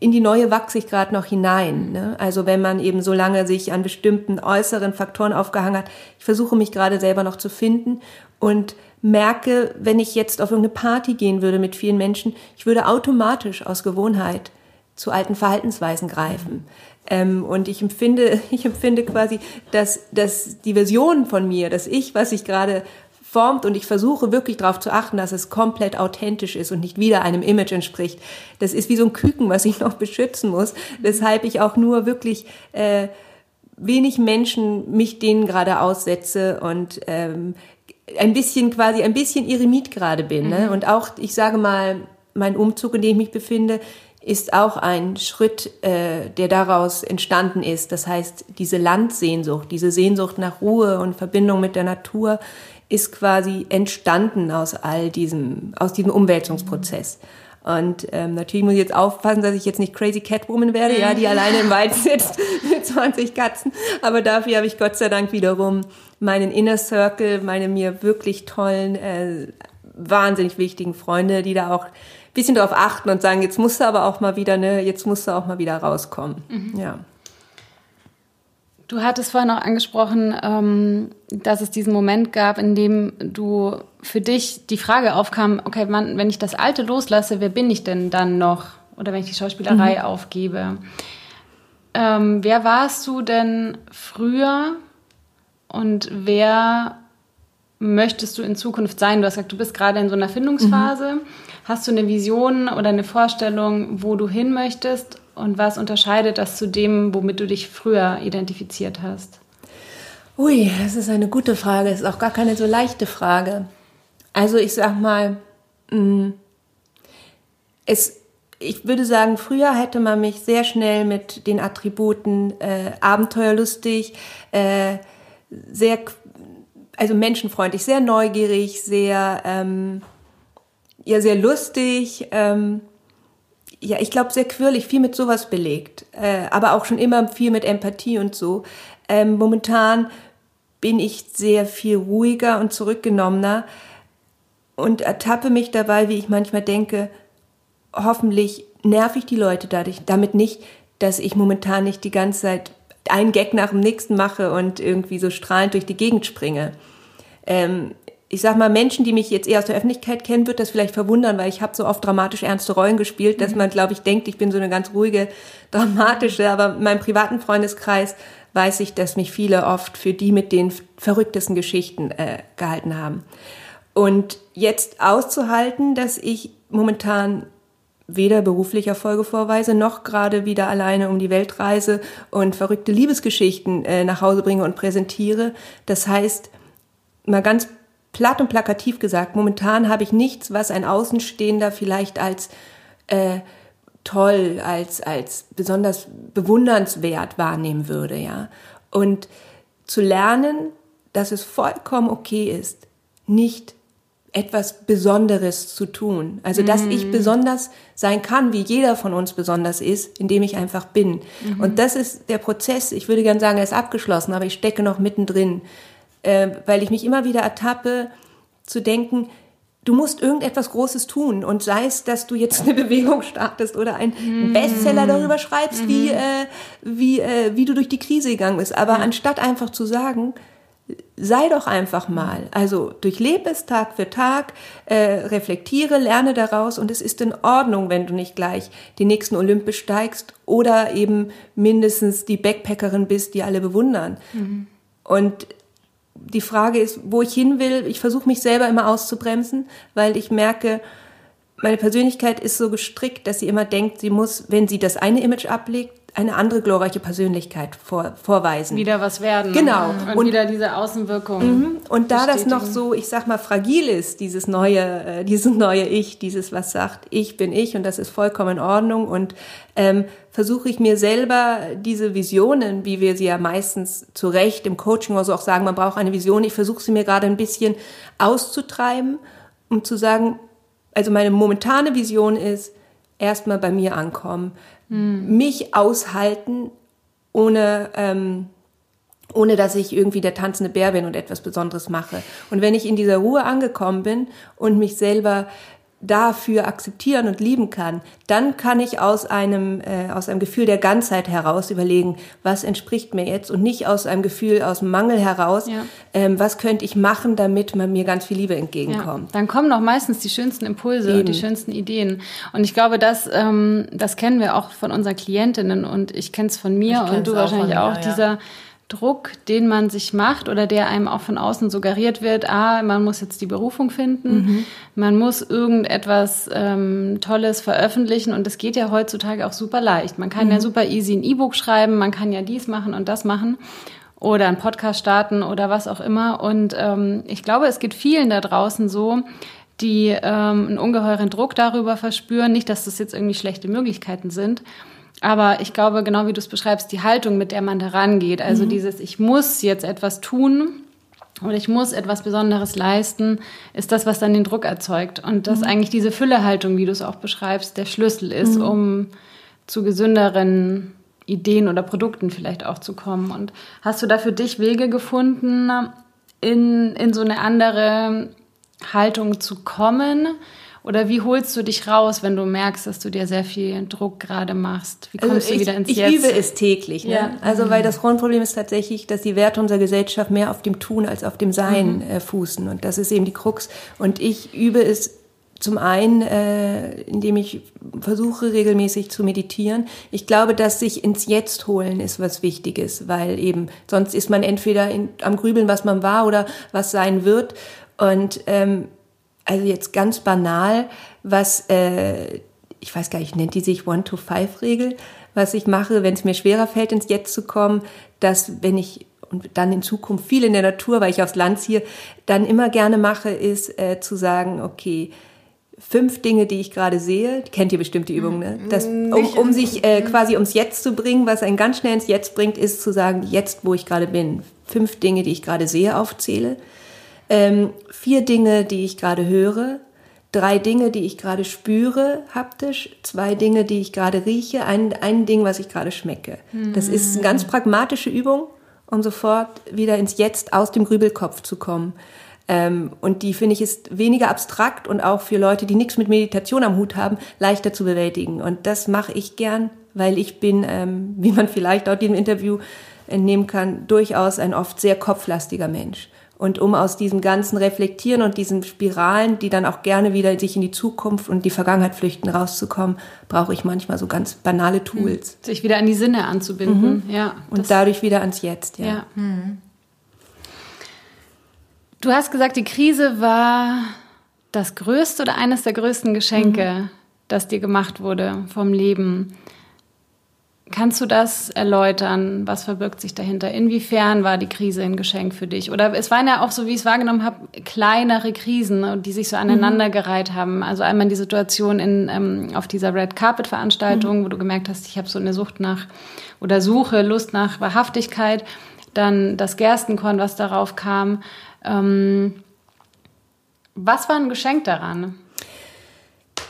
in die neue wachse ich gerade noch hinein. Ne? Also wenn man eben so lange sich an bestimmten äußeren Faktoren aufgehangen hat, ich versuche mich gerade selber noch zu finden und merke, wenn ich jetzt auf irgendeine Party gehen würde mit vielen Menschen, ich würde automatisch aus Gewohnheit zu alten Verhaltensweisen greifen. Ähm, und ich empfinde, ich empfinde quasi, dass, dass die Version von mir, das Ich, was ich gerade formt und ich versuche wirklich darauf zu achten, dass es komplett authentisch ist und nicht wieder einem Image entspricht. Das ist wie so ein Küken, was ich noch beschützen muss, weshalb ich auch nur wirklich äh, wenig Menschen mich denen gerade aussetze und ähm, ein bisschen quasi ein bisschen Eremit gerade bin. Ne? Mhm. Und auch, ich sage mal, mein Umzug, in dem ich mich befinde, ist auch ein Schritt, äh, der daraus entstanden ist. Das heißt, diese Landsehnsucht, diese Sehnsucht nach Ruhe und Verbindung mit der Natur ist quasi entstanden aus all diesem, aus diesem Umwälzungsprozess. Und ähm, natürlich muss ich jetzt aufpassen, dass ich jetzt nicht Crazy Catwoman werde, ja, die alleine im Wald sitzt mit 20 Katzen. Aber dafür habe ich Gott sei Dank wiederum meinen Inner Circle, meine mir wirklich tollen, äh, wahnsinnig wichtigen Freunde, die da auch bisschen drauf achten und sagen, jetzt musst du aber auch mal wieder, ne, jetzt musst du auch mal wieder rauskommen. Mhm. Ja. Du hattest vorhin auch angesprochen, ähm, dass es diesen Moment gab, in dem du für dich die Frage aufkam, okay, wenn ich das Alte loslasse, wer bin ich denn dann noch? Oder wenn ich die Schauspielerei mhm. aufgebe. Ähm, wer warst du denn früher und wer möchtest du in Zukunft sein? Du hast gesagt, du bist gerade in so einer Findungsphase. Mhm. Hast du eine Vision oder eine Vorstellung, wo du hin möchtest? Und was unterscheidet das zu dem, womit du dich früher identifiziert hast? Ui, das ist eine gute Frage. Das ist auch gar keine so leichte Frage. Also ich sag mal, mm, es, ich würde sagen, früher hätte man mich sehr schnell mit den Attributen äh, abenteuerlustig, äh, sehr, also menschenfreundlich, sehr neugierig, sehr, ähm, ja, sehr lustig, ähm, ja, ich glaube, sehr quirlig, viel mit sowas belegt, äh, aber auch schon immer viel mit Empathie und so. Ähm, momentan bin ich sehr viel ruhiger und zurückgenommener und ertappe mich dabei, wie ich manchmal denke, hoffentlich nerv ich die Leute dadurch, damit nicht, dass ich momentan nicht die ganze Zeit einen Gag nach dem nächsten mache und irgendwie so strahlend durch die Gegend springe. Ähm, ich sag mal, Menschen, die mich jetzt eher aus der Öffentlichkeit kennen, wird das vielleicht verwundern, weil ich habe so oft dramatisch ernste Rollen gespielt, dass mhm. man, glaube ich, denkt, ich bin so eine ganz ruhige, dramatische, aber in meinem privaten Freundeskreis weiß ich, dass mich viele oft für die mit den verrücktesten Geschichten äh, gehalten haben. Und jetzt auszuhalten, dass ich momentan weder beruflich Erfolge vorweise, noch gerade wieder alleine um die Welt reise und verrückte Liebesgeschichten äh, nach Hause bringe und präsentiere. Das heißt, mal ganz platt und plakativ gesagt, momentan habe ich nichts, was ein Außenstehender vielleicht als äh, toll, als, als besonders bewundernswert wahrnehmen würde, ja. Und zu lernen, dass es vollkommen okay ist, nicht etwas Besonderes zu tun. Also, dass mm. ich mhm. besonders sein kann, wie jeder von uns besonders ist, indem ich einfach bin. Mm Und das ist der Prozess. Ich würde gern sagen, er ist abgeschlossen, aber ich stecke noch mittendrin äh, weil ich mich immer wieder ertappe, zu denken, du musst irgendetwas Großes tun und sei es, dass du jetzt eine Bewegung startest oder einen mm. Bestseller darüber schreibst, mm. wie, äh, wie, äh, wie du durch die Krise gegangen bist. Aber ja. anstatt einfach zu sagen, sei doch einfach mal. Also durchlebe es Tag für Tag, äh, reflektiere, lerne daraus und es ist in Ordnung, wenn du nicht gleich den nächsten Olymp besteigst oder eben mindestens die Backpackerin bist, die alle bewundern. Mhm. Und die Frage ist, wo ich hin will. Ich versuche mich selber immer auszubremsen, weil ich merke, meine Persönlichkeit ist so gestrickt, dass sie immer denkt, sie muss, wenn sie das eine Image ablegt, eine andere glorreiche Persönlichkeit vor, vorweisen. Wieder was werden. Genau. Und, und wieder diese Außenwirkung. Mhm. Und da das noch so, ich sag mal, fragil ist, dieses neue, äh, dieses neue Ich, dieses, was sagt, ich bin ich und das ist vollkommen in Ordnung und ähm, versuche ich mir selber diese Visionen, wie wir sie ja meistens zu Recht im Coaching oder so auch sagen, man braucht eine Vision, ich versuche sie mir gerade ein bisschen auszutreiben, um zu sagen, also meine momentane Vision ist, erstmal bei mir ankommen, mhm. mich aushalten, ohne, ähm, ohne dass ich irgendwie der tanzende Bär bin und etwas Besonderes mache. Und wenn ich in dieser Ruhe angekommen bin und mich selber dafür akzeptieren und lieben kann, dann kann ich aus einem, äh, aus einem Gefühl der Ganzheit heraus überlegen, was entspricht mir jetzt und nicht aus einem Gefühl, aus dem Mangel heraus, ja. ähm, was könnte ich machen, damit man mir ganz viel Liebe entgegenkommt. Ja, dann kommen doch meistens die schönsten Impulse Eben. und die schönsten Ideen. Und ich glaube, das, ähm, das kennen wir auch von unseren Klientinnen und ich kenne es von mir und du wahrscheinlich auch, mir, dieser ja Druck, den man sich macht oder der einem auch von außen suggeriert wird, ah, man muss jetzt die Berufung finden, mhm. man muss irgendetwas ähm, Tolles veröffentlichen und das geht ja heutzutage auch super leicht. Man kann mhm. ja super easy ein E-Book schreiben, man kann ja dies machen und das machen oder einen Podcast starten oder was auch immer. Und ähm, ich glaube, es geht vielen da draußen so, die ähm, einen ungeheuren Druck darüber verspüren, nicht, dass das jetzt irgendwie schlechte Möglichkeiten sind, aber ich glaube, genau wie du es beschreibst, die Haltung, mit der man da rangeht, also mhm. dieses, ich muss jetzt etwas tun oder ich muss etwas Besonderes leisten, ist das, was dann den Druck erzeugt. Und dass mhm. eigentlich diese Füllehaltung, wie du es auch beschreibst, der Schlüssel ist, mhm. um zu gesünderen Ideen oder Produkten vielleicht auch zu kommen. Und hast du da für dich Wege gefunden, in, in so eine andere Haltung zu kommen? Oder wie holst du dich raus, wenn du merkst, dass du dir sehr viel Druck gerade machst? Wie kommst also ich, du wieder ins ich Jetzt? Ich übe es täglich. Ne? Ja. Also weil das Grundproblem ist tatsächlich, dass die Werte unserer Gesellschaft mehr auf dem Tun als auf dem Sein mhm. äh, fußen. Und das ist eben die Krux. Und ich übe es zum einen, äh, indem ich versuche regelmäßig zu meditieren. Ich glaube, dass sich ins Jetzt holen ist was Wichtiges, weil eben sonst ist man entweder in, am Grübeln, was man war oder was sein wird. Und ähm, also jetzt ganz banal, was, äh, ich weiß gar nicht, nennt die sich One-to-Five-Regel, was ich mache, wenn es mir schwerer fällt, ins Jetzt zu kommen, dass wenn ich und dann in Zukunft viel in der Natur, weil ich aufs Land ziehe, dann immer gerne mache, ist äh, zu sagen, okay, fünf Dinge, die ich gerade sehe, kennt ihr bestimmt die Übung, ne? Das, um, um sich äh, quasi ums Jetzt zu bringen, was einen ganz schnell ins Jetzt bringt, ist zu sagen, jetzt, wo ich gerade bin. Fünf Dinge, die ich gerade sehe, aufzähle ähm, vier Dinge, die ich gerade höre, drei Dinge, die ich gerade spüre, haptisch, zwei Dinge, die ich gerade rieche, ein, ein Ding, was ich gerade schmecke. Das ist eine ganz pragmatische Übung, um sofort wieder ins Jetzt aus dem Grübelkopf zu kommen. Ähm, und die finde ich ist weniger abstrakt und auch für Leute, die nichts mit Meditation am Hut haben, leichter zu bewältigen. Und das mache ich gern, weil ich bin, ähm, wie man vielleicht auch diesem Interview entnehmen kann, durchaus ein oft sehr kopflastiger Mensch. Und um aus diesem ganzen Reflektieren und diesen Spiralen, die dann auch gerne wieder sich in die Zukunft und die Vergangenheit flüchten, rauszukommen, brauche ich manchmal so ganz banale Tools. Hm. Sich wieder an die Sinne anzubinden, mhm. ja. Und dadurch wieder ans Jetzt, ja. ja. Mhm. Du hast gesagt, die Krise war das größte oder eines der größten Geschenke, mhm. das dir gemacht wurde vom Leben. Kannst du das erläutern? Was verbirgt sich dahinter? Inwiefern war die Krise ein Geschenk für dich? Oder es waren ja auch, so wie ich es wahrgenommen habe, kleinere Krisen, ne, die sich so aneinandergereiht haben. Also einmal die Situation in, ähm, auf dieser Red Carpet Veranstaltung, mhm. wo du gemerkt hast, ich habe so eine Sucht nach oder Suche, Lust nach Wahrhaftigkeit. Dann das Gerstenkorn, was darauf kam. Ähm, was war ein Geschenk daran?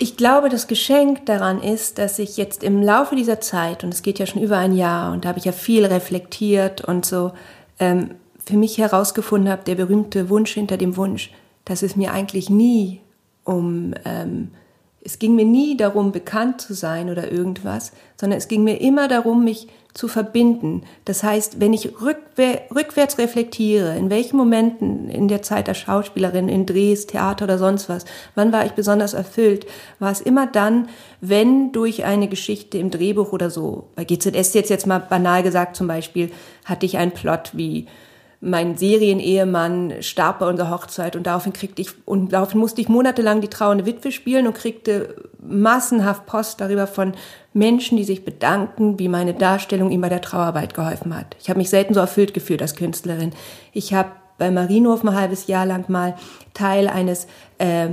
Ich glaube, das Geschenk daran ist, dass ich jetzt im Laufe dieser Zeit, und es geht ja schon über ein Jahr, und da habe ich ja viel reflektiert und so, ähm, für mich herausgefunden habe, der berühmte Wunsch hinter dem Wunsch, dass es mir eigentlich nie um, ähm, es ging mir nie darum, bekannt zu sein oder irgendwas, sondern es ging mir immer darum, mich zu verbinden. Das heißt, wenn ich rückwär, rückwärts reflektiere, in welchen Momenten in der Zeit als Schauspielerin, in Drehs, Theater oder sonst was, wann war ich besonders erfüllt, war es immer dann, wenn durch eine Geschichte im Drehbuch oder so, bei GZS jetzt jetzt mal banal gesagt zum Beispiel, hatte ich einen Plot wie mein Serienehemann starb bei unserer Hochzeit und daraufhin kriegte ich und daraufhin musste ich monatelang die trauernde Witwe spielen und kriegte massenhaft Post darüber von Menschen, die sich bedanken, wie meine Darstellung ihm bei der Trauerarbeit geholfen hat. Ich habe mich selten so erfüllt gefühlt als Künstlerin. Ich habe bei Marienhof ein halbes Jahr lang mal Teil eines äh,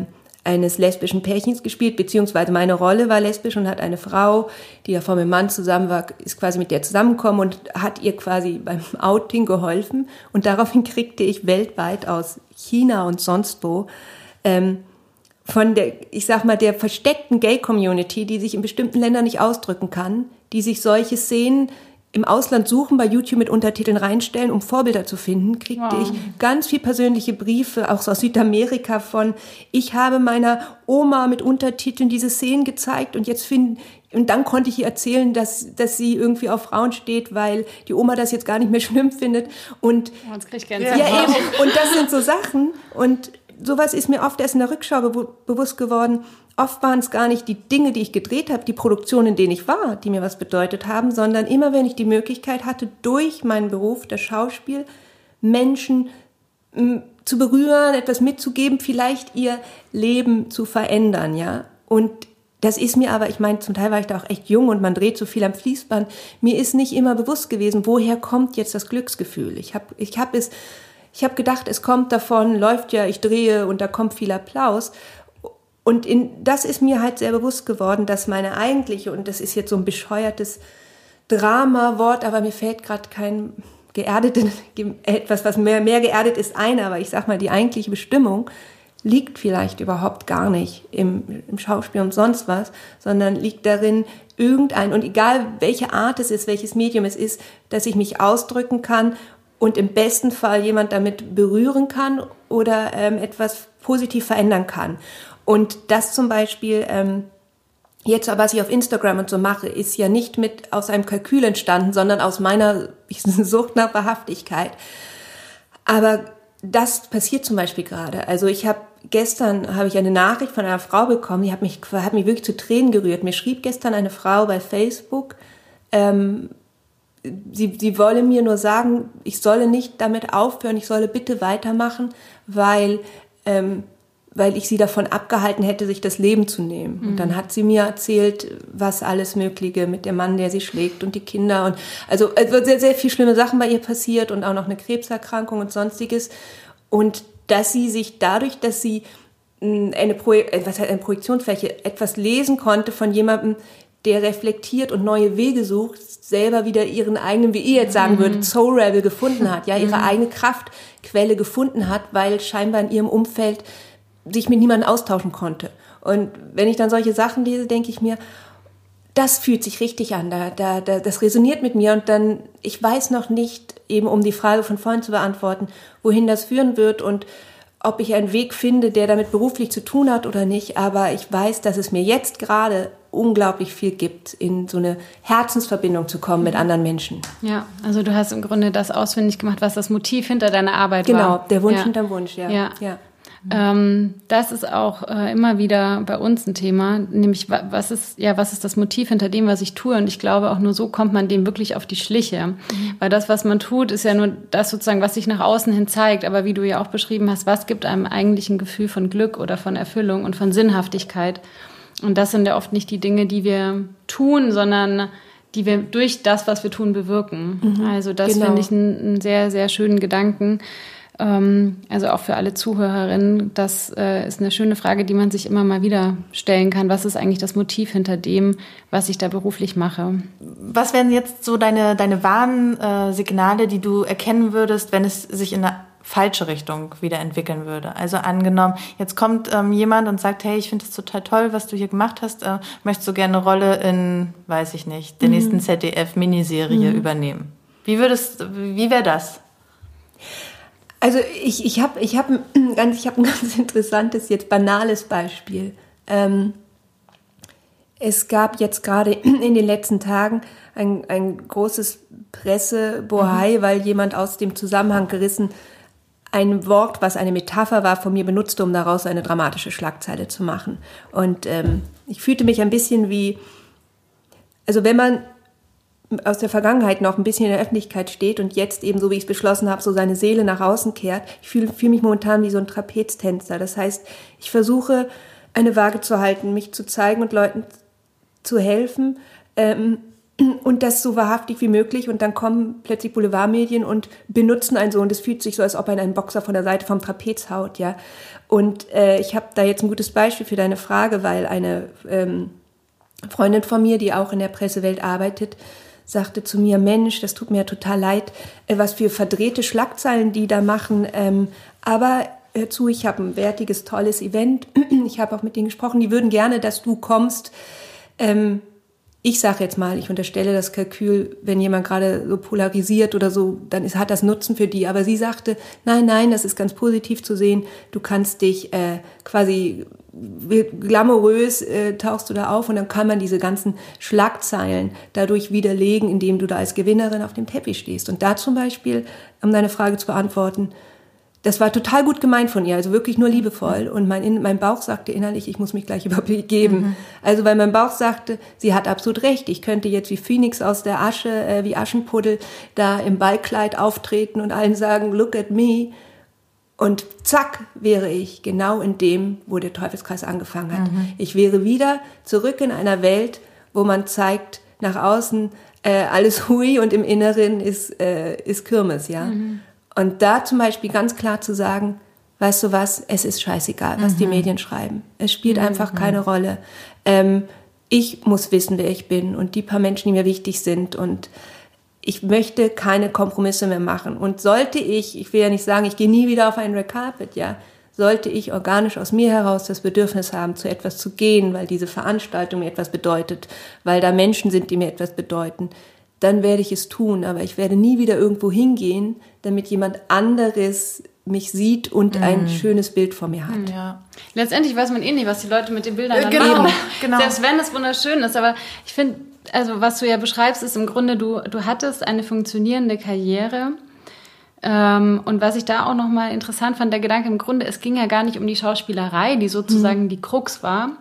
eines lesbischen Pärchens gespielt, beziehungsweise meine Rolle war lesbisch und hat eine Frau, die ja vor meinem Mann zusammen war, ist quasi mit der zusammengekommen und hat ihr quasi beim Outing geholfen. Und daraufhin kriegte ich weltweit aus China und sonst wo ähm, von der, ich sag mal, der versteckten Gay-Community, die sich in bestimmten Ländern nicht ausdrücken kann, die sich solche Szenen im Ausland suchen, bei YouTube mit Untertiteln reinstellen, um Vorbilder zu finden, kriegte wow. ich ganz viel persönliche Briefe, auch aus Südamerika von, ich habe meiner Oma mit Untertiteln diese Szenen gezeigt und jetzt finden, und dann konnte ich ihr erzählen, dass, dass sie irgendwie auf Frauen steht, weil die Oma das jetzt gar nicht mehr schlimm findet. Und, oh, ja, eben. und das sind so Sachen. Und sowas ist mir oft erst in der Rückschau be bewusst geworden. Oft waren es gar nicht die Dinge, die ich gedreht habe, die Produktionen, in denen ich war, die mir was bedeutet haben, sondern immer wenn ich die Möglichkeit hatte, durch meinen Beruf, das Schauspiel, Menschen zu berühren, etwas mitzugeben, vielleicht ihr Leben zu verändern, ja. Und das ist mir aber, ich meine, zum Teil war ich da auch echt jung und man dreht so viel am Fließband. Mir ist nicht immer bewusst gewesen, woher kommt jetzt das Glücksgefühl. Ich habe ich hab es, ich habe gedacht, es kommt davon, läuft ja, ich drehe und da kommt viel Applaus. Und in, das ist mir halt sehr bewusst geworden, dass meine eigentliche, und das ist jetzt so ein bescheuertes Drama-Wort, aber mir fällt gerade kein geerdetes, etwas, was mehr, mehr geerdet ist, ein, aber ich sag mal, die eigentliche Bestimmung liegt vielleicht überhaupt gar nicht im, im Schauspiel und sonst was, sondern liegt darin, irgendein, und egal welche Art es ist, welches Medium es ist, dass ich mich ausdrücken kann und im besten Fall jemand damit berühren kann oder ähm, etwas positiv verändern kann. Und das zum Beispiel, ähm, jetzt, was ich auf Instagram und so mache, ist ja nicht mit aus einem Kalkül entstanden, sondern aus meiner Sucht nach Wahrhaftigkeit. Aber das passiert zum Beispiel gerade. Also ich habe gestern habe ich eine Nachricht von einer Frau bekommen, die hat mich, hat mich wirklich zu Tränen gerührt. Mir schrieb gestern eine Frau bei Facebook, ähm, sie, sie wolle mir nur sagen, ich solle nicht damit aufhören, ich solle bitte weitermachen, weil, ähm, weil ich sie davon abgehalten hätte, sich das Leben zu nehmen. Mhm. Und dann hat sie mir erzählt, was alles Mögliche mit dem Mann, der sie schlägt und die Kinder und also, also sehr, sehr viel schlimme Sachen bei ihr passiert und auch noch eine Krebserkrankung und sonstiges. Und dass sie sich dadurch, dass sie hm, eine, Pro äh, was heißt eine Projektionsfläche, etwas lesen konnte von jemandem, der reflektiert und neue Wege sucht, selber wieder ihren eigenen, wie ihr jetzt sagen mhm. würdet, Soul Rebel gefunden hat, ja, ihre mhm. eigene Kraftquelle gefunden hat, weil scheinbar in ihrem Umfeld sich mit niemandem austauschen konnte. Und wenn ich dann solche Sachen lese, denke ich mir, das fühlt sich richtig an, da, da, da, das resoniert mit mir und dann, ich weiß noch nicht, eben um die Frage von vorhin zu beantworten, wohin das führen wird und ob ich einen Weg finde, der damit beruflich zu tun hat oder nicht, aber ich weiß, dass es mir jetzt gerade unglaublich viel gibt, in so eine Herzensverbindung zu kommen mit anderen Menschen. Ja, also du hast im Grunde das ausfindig gemacht, was das Motiv hinter deiner Arbeit genau, war. Genau, der Wunsch ja. hinterm Wunsch, ja. ja. ja. Ähm, das ist auch äh, immer wieder bei uns ein Thema, nämlich was ist, ja, was ist das Motiv hinter dem, was ich tue? Und ich glaube, auch nur so kommt man dem wirklich auf die Schliche. Mhm. Weil das, was man tut, ist ja nur das sozusagen, was sich nach außen hin zeigt. Aber wie du ja auch beschrieben hast, was gibt einem eigentlich ein Gefühl von Glück oder von Erfüllung und von Sinnhaftigkeit? Und das sind ja oft nicht die Dinge, die wir tun, sondern die wir durch das, was wir tun, bewirken. Mhm, also das genau. finde ich einen, sehr, sehr schönen Gedanken. Ähm, also auch für alle Zuhörerinnen, das äh, ist eine schöne Frage, die man sich immer mal wieder stellen kann. Was ist eigentlich das Motiv hinter dem, was ich da beruflich mache? Was wären jetzt so deine, deine Warnsignale, die du erkennen würdest, wenn es sich in eine falsche Richtung wieder entwickeln würde. Also angenommen, jetzt kommt ähm, jemand und sagt, hey, ich finde es total toll, was du hier gemacht hast, äh, möchtest du gerne eine Rolle in, weiß ich nicht, der mhm. nächsten ZDF-Miniserie mhm. übernehmen. Wie würdest, wie wäre das? Also ich, ich habe ich hab ein, ganz, hab ein ganz interessantes, jetzt banales Beispiel. Ähm, es gab jetzt gerade in den letzten Tagen ein, ein großes Pressebohai, mhm. weil jemand aus dem Zusammenhang gerissen ein Wort, was eine Metapher war, von mir benutzte, um daraus eine dramatische Schlagzeile zu machen. Und ähm, ich fühlte mich ein bisschen wie, also wenn man aus der Vergangenheit noch ein bisschen in der Öffentlichkeit steht und jetzt eben, so wie ich es beschlossen habe, so seine Seele nach außen kehrt. Ich fühle fühl mich momentan wie so ein Trapeztänzer. Das heißt, ich versuche eine Waage zu halten, mich zu zeigen und Leuten zu helfen ähm, und das so wahrhaftig wie möglich. Und dann kommen plötzlich Boulevardmedien und benutzen einen so und es fühlt sich so, als ob ein, ein Boxer von der Seite vom Trapez haut. Ja? Und äh, ich habe da jetzt ein gutes Beispiel für deine Frage, weil eine ähm, Freundin von mir, die auch in der Pressewelt arbeitet, sagte zu mir, Mensch, das tut mir total leid, äh, was für verdrehte Schlagzeilen die da machen. Ähm, aber hör zu, ich habe ein wertiges, tolles Event. Ich habe auch mit denen gesprochen, die würden gerne, dass du kommst. Ähm, ich sage jetzt mal, ich unterstelle das Kalkül, wenn jemand gerade so polarisiert oder so, dann ist, hat das Nutzen für die. Aber sie sagte, nein, nein, das ist ganz positiv zu sehen. Du kannst dich äh, quasi glamourös äh, tauchst du da auf und dann kann man diese ganzen Schlagzeilen dadurch widerlegen, indem du da als Gewinnerin auf dem Teppich stehst. Und da zum Beispiel, um deine Frage zu beantworten, das war total gut gemeint von ihr, also wirklich nur liebevoll. Und mein, mein Bauch sagte innerlich, ich muss mich gleich übergeben. Mhm. Also weil mein Bauch sagte, sie hat absolut recht. Ich könnte jetzt wie Phoenix aus der Asche, äh, wie Aschenpuddel, da im Ballkleid auftreten und allen sagen, look at me. Und zack wäre ich genau in dem, wo der Teufelskreis angefangen hat. Mhm. Ich wäre wieder zurück in einer Welt, wo man zeigt, nach außen äh, alles hui und im Inneren ist, äh, ist Kirmes, ja. Mhm. Und da zum Beispiel ganz klar zu sagen, weißt du was, es ist scheißegal, was mhm. die Medien schreiben. Es spielt mhm. einfach keine Rolle. Ähm, ich muss wissen, wer ich bin und die paar Menschen, die mir wichtig sind und ich möchte keine Kompromisse mehr machen. Und sollte ich, ich will ja nicht sagen, ich gehe nie wieder auf einen Red Carpet, ja, sollte ich organisch aus mir heraus das Bedürfnis haben, zu etwas zu gehen, weil diese Veranstaltung mir etwas bedeutet, weil da Menschen sind, die mir etwas bedeuten, dann werde ich es tun. Aber ich werde nie wieder irgendwo hingehen, damit jemand anderes mich sieht und mhm. ein schönes Bild vor mir hat. Ja. Letztendlich weiß man eh nicht, was die Leute mit den Bildern dann genau, machen. Genau. Selbst wenn es wunderschön ist. Aber ich finde, also was du ja beschreibst, ist im Grunde, du, du hattest eine funktionierende Karriere. Ähm, und was ich da auch nochmal interessant fand, der Gedanke im Grunde, es ging ja gar nicht um die Schauspielerei, die sozusagen mhm. die Krux war,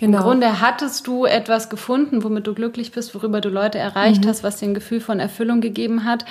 Genau. Im Grunde hattest du etwas gefunden, womit du glücklich bist, worüber du Leute erreicht mhm. hast, was dir ein Gefühl von Erfüllung gegeben hat.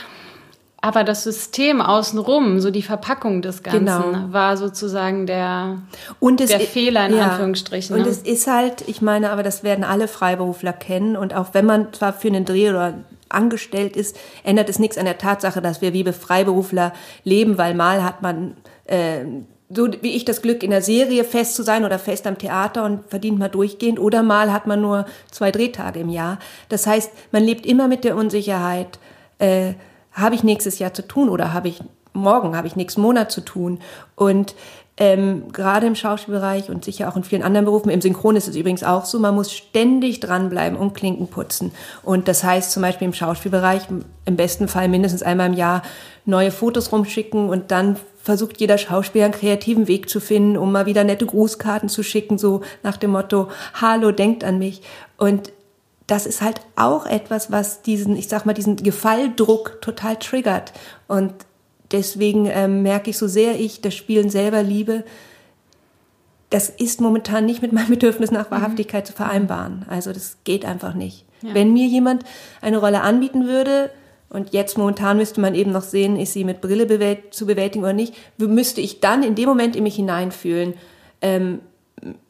Aber das System außenrum, so die Verpackung des Ganzen, genau. war sozusagen der, und der Fehler in ja. Anführungsstrichen. Und ne? es ist halt, ich meine, aber das werden alle Freiberufler kennen. Und auch wenn man zwar für einen Dreh oder angestellt ist, ändert es nichts an der Tatsache, dass wir wie Freiberufler leben, weil mal hat man äh, so wie ich das Glück in der Serie fest zu sein oder fest am Theater und verdient mal durchgehend oder mal hat man nur zwei Drehtage im Jahr. Das heißt, man lebt immer mit der Unsicherheit, äh, habe ich nächstes Jahr zu tun oder habe ich morgen, habe ich nächsten Monat zu tun und ähm, gerade im Schauspielbereich und sicher auch in vielen anderen Berufen, im Synchron ist es übrigens auch so, man muss ständig dranbleiben und Klinken putzen. Und das heißt zum Beispiel im Schauspielbereich im besten Fall mindestens einmal im Jahr neue Fotos rumschicken und dann versucht jeder Schauspieler einen kreativen Weg zu finden, um mal wieder nette Grußkarten zu schicken, so nach dem Motto, hallo, denkt an mich. Und das ist halt auch etwas, was diesen, ich sag mal, diesen Gefalldruck total triggert. Und deswegen ähm, merke ich, so sehr ich das Spielen selber liebe, das ist momentan nicht mit meinem Bedürfnis nach. Wahrhaftigkeit mhm. zu vereinbaren. Also das geht einfach nicht. Ja. Wenn mir jemand eine Rolle anbieten würde, und jetzt momentan müsste man eben noch sehen, ist sie mit Brille bewält, zu bewältigen oder nicht, müsste ich dann in dem Moment in mich hineinfühlen, ähm,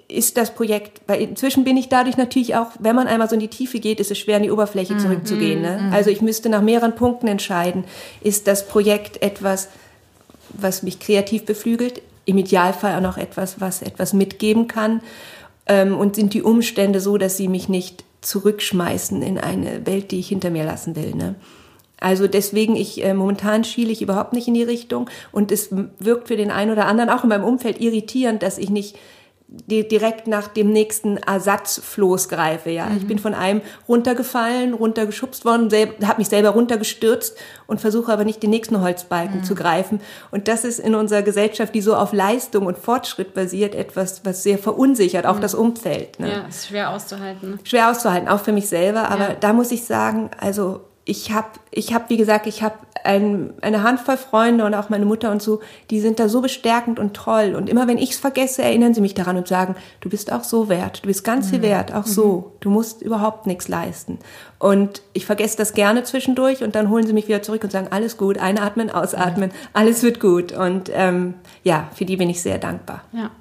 ist das Projekt, weil inzwischen bin ich dadurch natürlich auch, wenn man einmal so in die Tiefe geht, ist es schwer, in die Oberfläche mhm. zurückzugehen. Ne? Mhm. Also ich müsste nach mehreren Punkten entscheiden, ist das Projekt etwas, was mich kreativ beflügelt, im Idealfall auch noch etwas, was etwas mitgeben kann, ähm, und sind die Umstände so, dass sie mich nicht zurückschmeißen in eine Welt, die ich hinter mir lassen will. Ne? Also deswegen, ich äh, momentan schiele ich überhaupt nicht in die Richtung und es wirkt für den einen oder anderen auch in meinem Umfeld irritierend, dass ich nicht direkt nach dem nächsten Ersatzfloß greife. Ja, mhm. ich bin von einem runtergefallen, runtergeschubst worden, habe mich selber runtergestürzt und versuche aber nicht den nächsten Holzbalken mhm. zu greifen. Und das ist in unserer Gesellschaft, die so auf Leistung und Fortschritt basiert, etwas, was sehr verunsichert, auch mhm. das Umfeld. Ne? Ja, ist schwer auszuhalten. Schwer auszuhalten, auch für mich selber. Aber ja. da muss ich sagen, also ich habe, ich hab, wie gesagt, ich habe ein, eine Handvoll Freunde und auch meine Mutter und so, die sind da so bestärkend und toll. Und immer wenn ich es vergesse, erinnern sie mich daran und sagen, du bist auch so wert, du bist ganz viel mhm. wert, auch mhm. so. Du musst überhaupt nichts leisten. Und ich vergesse das gerne zwischendurch und dann holen sie mich wieder zurück und sagen, alles gut, einatmen, ausatmen, alles wird gut. Und ähm, ja, für die bin ich sehr dankbar. Ja.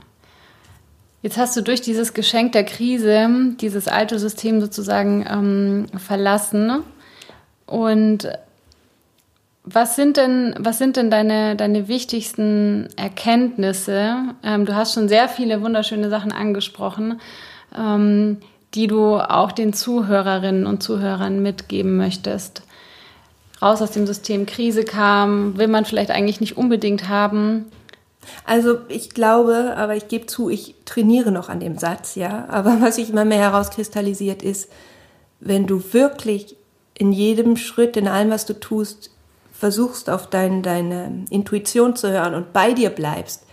Jetzt hast du durch dieses Geschenk der Krise dieses alte System sozusagen ähm, verlassen und was sind denn, was sind denn deine, deine wichtigsten Erkenntnisse? Ähm, du hast schon sehr viele wunderschöne Sachen angesprochen, ähm, die du auch den Zuhörerinnen und Zuhörern mitgeben möchtest. Raus aus dem System Krise kam, will man vielleicht eigentlich nicht unbedingt haben. Also ich glaube, aber ich gebe zu, ich trainiere noch an dem Satz, ja. Aber was sich immer mehr herauskristallisiert ist, wenn du wirklich in jedem Schritt, in allem, was du tust, versuchst, auf dein, deine Intuition zu hören und bei dir bleibst,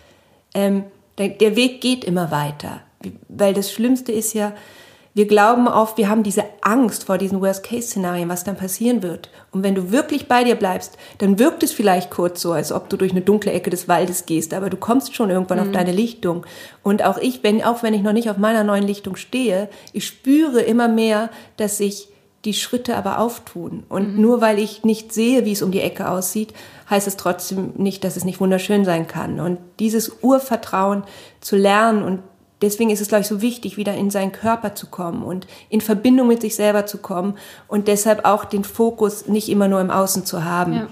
ähm, der, der Weg geht immer weiter. Weil das Schlimmste ist ja, wir glauben oft, wir haben diese Angst vor diesen Worst-Case-Szenarien, was dann passieren wird. Und wenn du wirklich bei dir bleibst, dann wirkt es vielleicht kurz so, als ob du durch eine dunkle Ecke des Waldes gehst, aber du kommst schon irgendwann mhm. auf deine Lichtung. Und auch ich, wenn, auch wenn ich noch nicht auf meiner neuen Lichtung stehe, ich spüre immer mehr, dass sich die Schritte aber auftun. Und mhm. nur weil ich nicht sehe, wie es um die Ecke aussieht, heißt es trotzdem nicht, dass es nicht wunderschön sein kann. Und dieses Urvertrauen zu lernen und deswegen ist es, glaube ich, so wichtig, wieder in seinen Körper zu kommen und in Verbindung mit sich selber zu kommen und deshalb auch den Fokus nicht immer nur im Außen zu haben. Ja.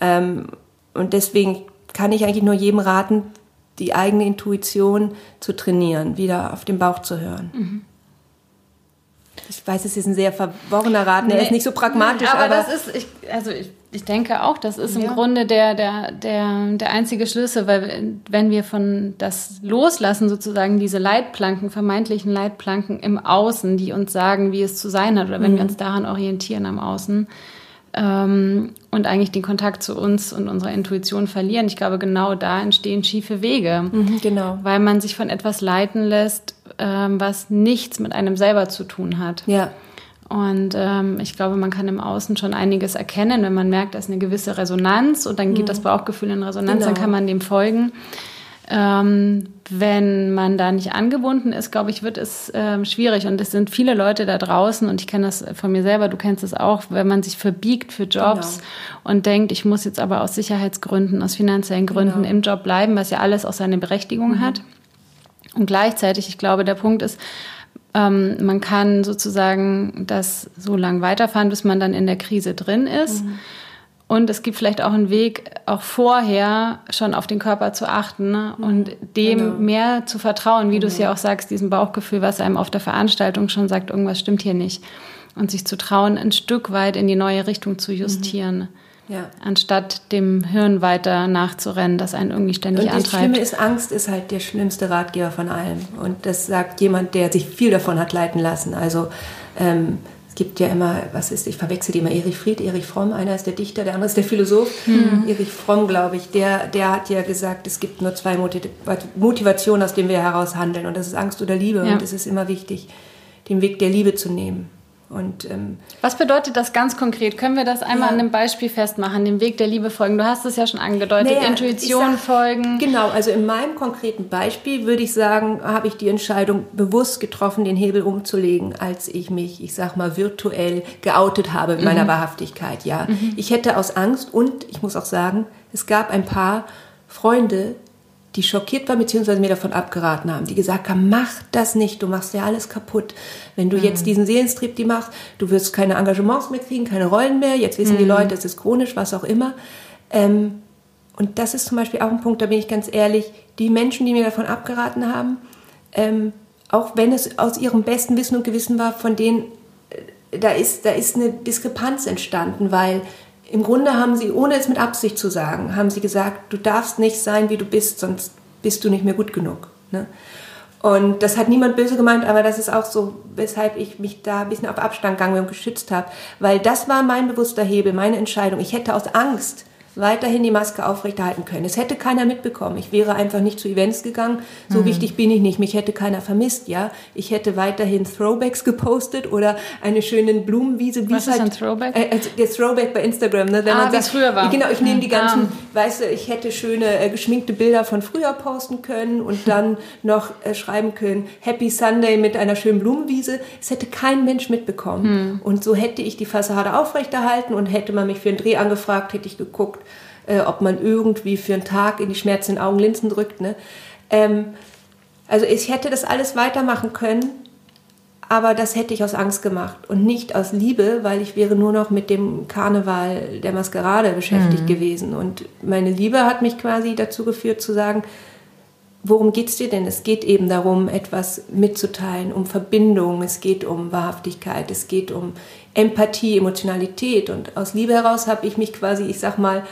Ähm, und deswegen kann ich eigentlich nur jedem raten, die eigene Intuition zu trainieren, wieder auf den Bauch zu hören. Mhm. Ich weiß, es ist ein sehr verworrener Rat, nee, er ist nicht so pragmatisch. Aber, aber das ist, ich, also ich ich denke auch, das ist im ja. Grunde der, der, der, der einzige Schlüssel, weil wenn wir von das loslassen, sozusagen diese Leitplanken, vermeintlichen Leitplanken im Außen, die uns sagen, wie es zu sein hat, oder wenn mhm. wir uns daran orientieren am Außen ähm, und eigentlich den Kontakt zu uns und unserer Intuition verlieren, ich glaube, genau da entstehen schiefe Wege. Mhm, genau. Weil man sich von etwas leiten lässt, ähm, was nichts mit einem selber zu tun hat. Ja. Und ähm, ich glaube, man kann im Außen schon einiges erkennen, wenn man merkt, da ist eine gewisse Resonanz und dann geht mhm. das Bauchgefühl in Resonanz, genau. dann kann man dem folgen. Ähm, wenn man da nicht angebunden ist, glaube ich, wird es ähm, schwierig. Und es sind viele Leute da draußen, und ich kenne das von mir selber, du kennst es auch, wenn man sich verbiegt für Jobs genau. und denkt, ich muss jetzt aber aus Sicherheitsgründen, aus finanziellen Gründen genau. im Job bleiben, was ja alles auch seine Berechtigung mhm. hat. Und gleichzeitig, ich glaube, der Punkt ist, ähm, man kann sozusagen das so lange weiterfahren, bis man dann in der Krise drin ist. Mhm. Und es gibt vielleicht auch einen Weg, auch vorher schon auf den Körper zu achten ne? Mhm. und dem genau. mehr zu vertrauen, wie genau. du es mhm. ja auch sagst, diesem Bauchgefühl, was einem auf der Veranstaltung schon sagt, irgendwas stimmt hier nicht. Und sich zu trauen, ein Stück weit in die neue Richtung zu justieren. Mhm. Ja. Anstatt dem Hirn weiter nachzurennen, das einen irgendwie ständig und antreibt. Das Schlimme ist, Angst ist halt der schlimmste Ratgeber von allem. Und das sagt jemand, der sich viel davon hat leiten lassen. Also ähm, gibt ja immer, was ist, ich verwechsel die immer, Erich Fried, Erich Fromm, einer ist der Dichter, der andere ist der Philosoph. Mhm. Erich Fromm, glaube ich, der, der hat ja gesagt, es gibt nur zwei Motivationen, aus denen wir heraus handeln. Und das ist Angst oder Liebe. Ja. Und es ist immer wichtig, den Weg der Liebe zu nehmen. Und, ähm, Was bedeutet das ganz konkret? Können wir das einmal ja. an einem Beispiel festmachen, dem Weg der Liebe folgen? Du hast es ja schon angedeutet, naja, Intuition sag, folgen. Genau, also in meinem konkreten Beispiel würde ich sagen, habe ich die Entscheidung bewusst getroffen, den Hebel umzulegen, als ich mich, ich sag mal, virtuell geoutet habe in mhm. meiner Wahrhaftigkeit. Ja, mhm. ich hätte aus Angst und ich muss auch sagen, es gab ein paar Freunde, die schockiert waren, beziehungsweise mir davon abgeraten haben, die gesagt haben, mach das nicht, du machst ja alles kaputt. Wenn du mhm. jetzt diesen Seelenstrip die machst, du wirst keine Engagements mehr kriegen, keine Rollen mehr, jetzt wissen mhm. die Leute, es ist chronisch, was auch immer. Ähm, und das ist zum Beispiel auch ein Punkt, da bin ich ganz ehrlich, die Menschen, die mir davon abgeraten haben, ähm, auch wenn es aus ihrem besten Wissen und Gewissen war, von denen, äh, da ist, da ist eine Diskrepanz entstanden, weil im Grunde haben sie, ohne es mit Absicht zu sagen, haben sie gesagt, du darfst nicht sein, wie du bist, sonst bist du nicht mehr gut genug. Ne? Und das hat niemand böse gemeint, aber das ist auch so, weshalb ich mich da ein bisschen auf Abstand gegangen und geschützt habe. Weil das war mein bewusster Hebel, meine Entscheidung. Ich hätte aus Angst weiterhin die Maske aufrechterhalten können. Es hätte keiner mitbekommen. Ich wäre einfach nicht zu Events gegangen. So mhm. wichtig bin ich nicht. Mich hätte keiner vermisst, ja. Ich hätte weiterhin Throwbacks gepostet oder eine schöne Blumenwiese. Was ist halt, ein Throwback? Äh, also der Throwback bei Instagram, ne? Wenn ah, man sagt, früher war. Genau, ich nehme die ganzen, ah. weißt du, ich hätte schöne äh, geschminkte Bilder von früher posten können und dann noch äh, schreiben können, Happy Sunday mit einer schönen Blumenwiese. Es hätte kein Mensch mitbekommen. Mhm. Und so hätte ich die Fassade aufrechterhalten und hätte man mich für einen Dreh angefragt, hätte ich geguckt, äh, ob man irgendwie für einen Tag in die Schmerzen in Augenlinsen drückt. Ne? Ähm, also ich hätte das alles weitermachen können, aber das hätte ich aus Angst gemacht und nicht aus Liebe, weil ich wäre nur noch mit dem Karneval der Maskerade beschäftigt mhm. gewesen. Und meine Liebe hat mich quasi dazu geführt zu sagen, worum geht es dir denn? Es geht eben darum, etwas mitzuteilen, um Verbindung, es geht um Wahrhaftigkeit, es geht um Empathie, Emotionalität. Und aus Liebe heraus habe ich mich quasi, ich sag mal,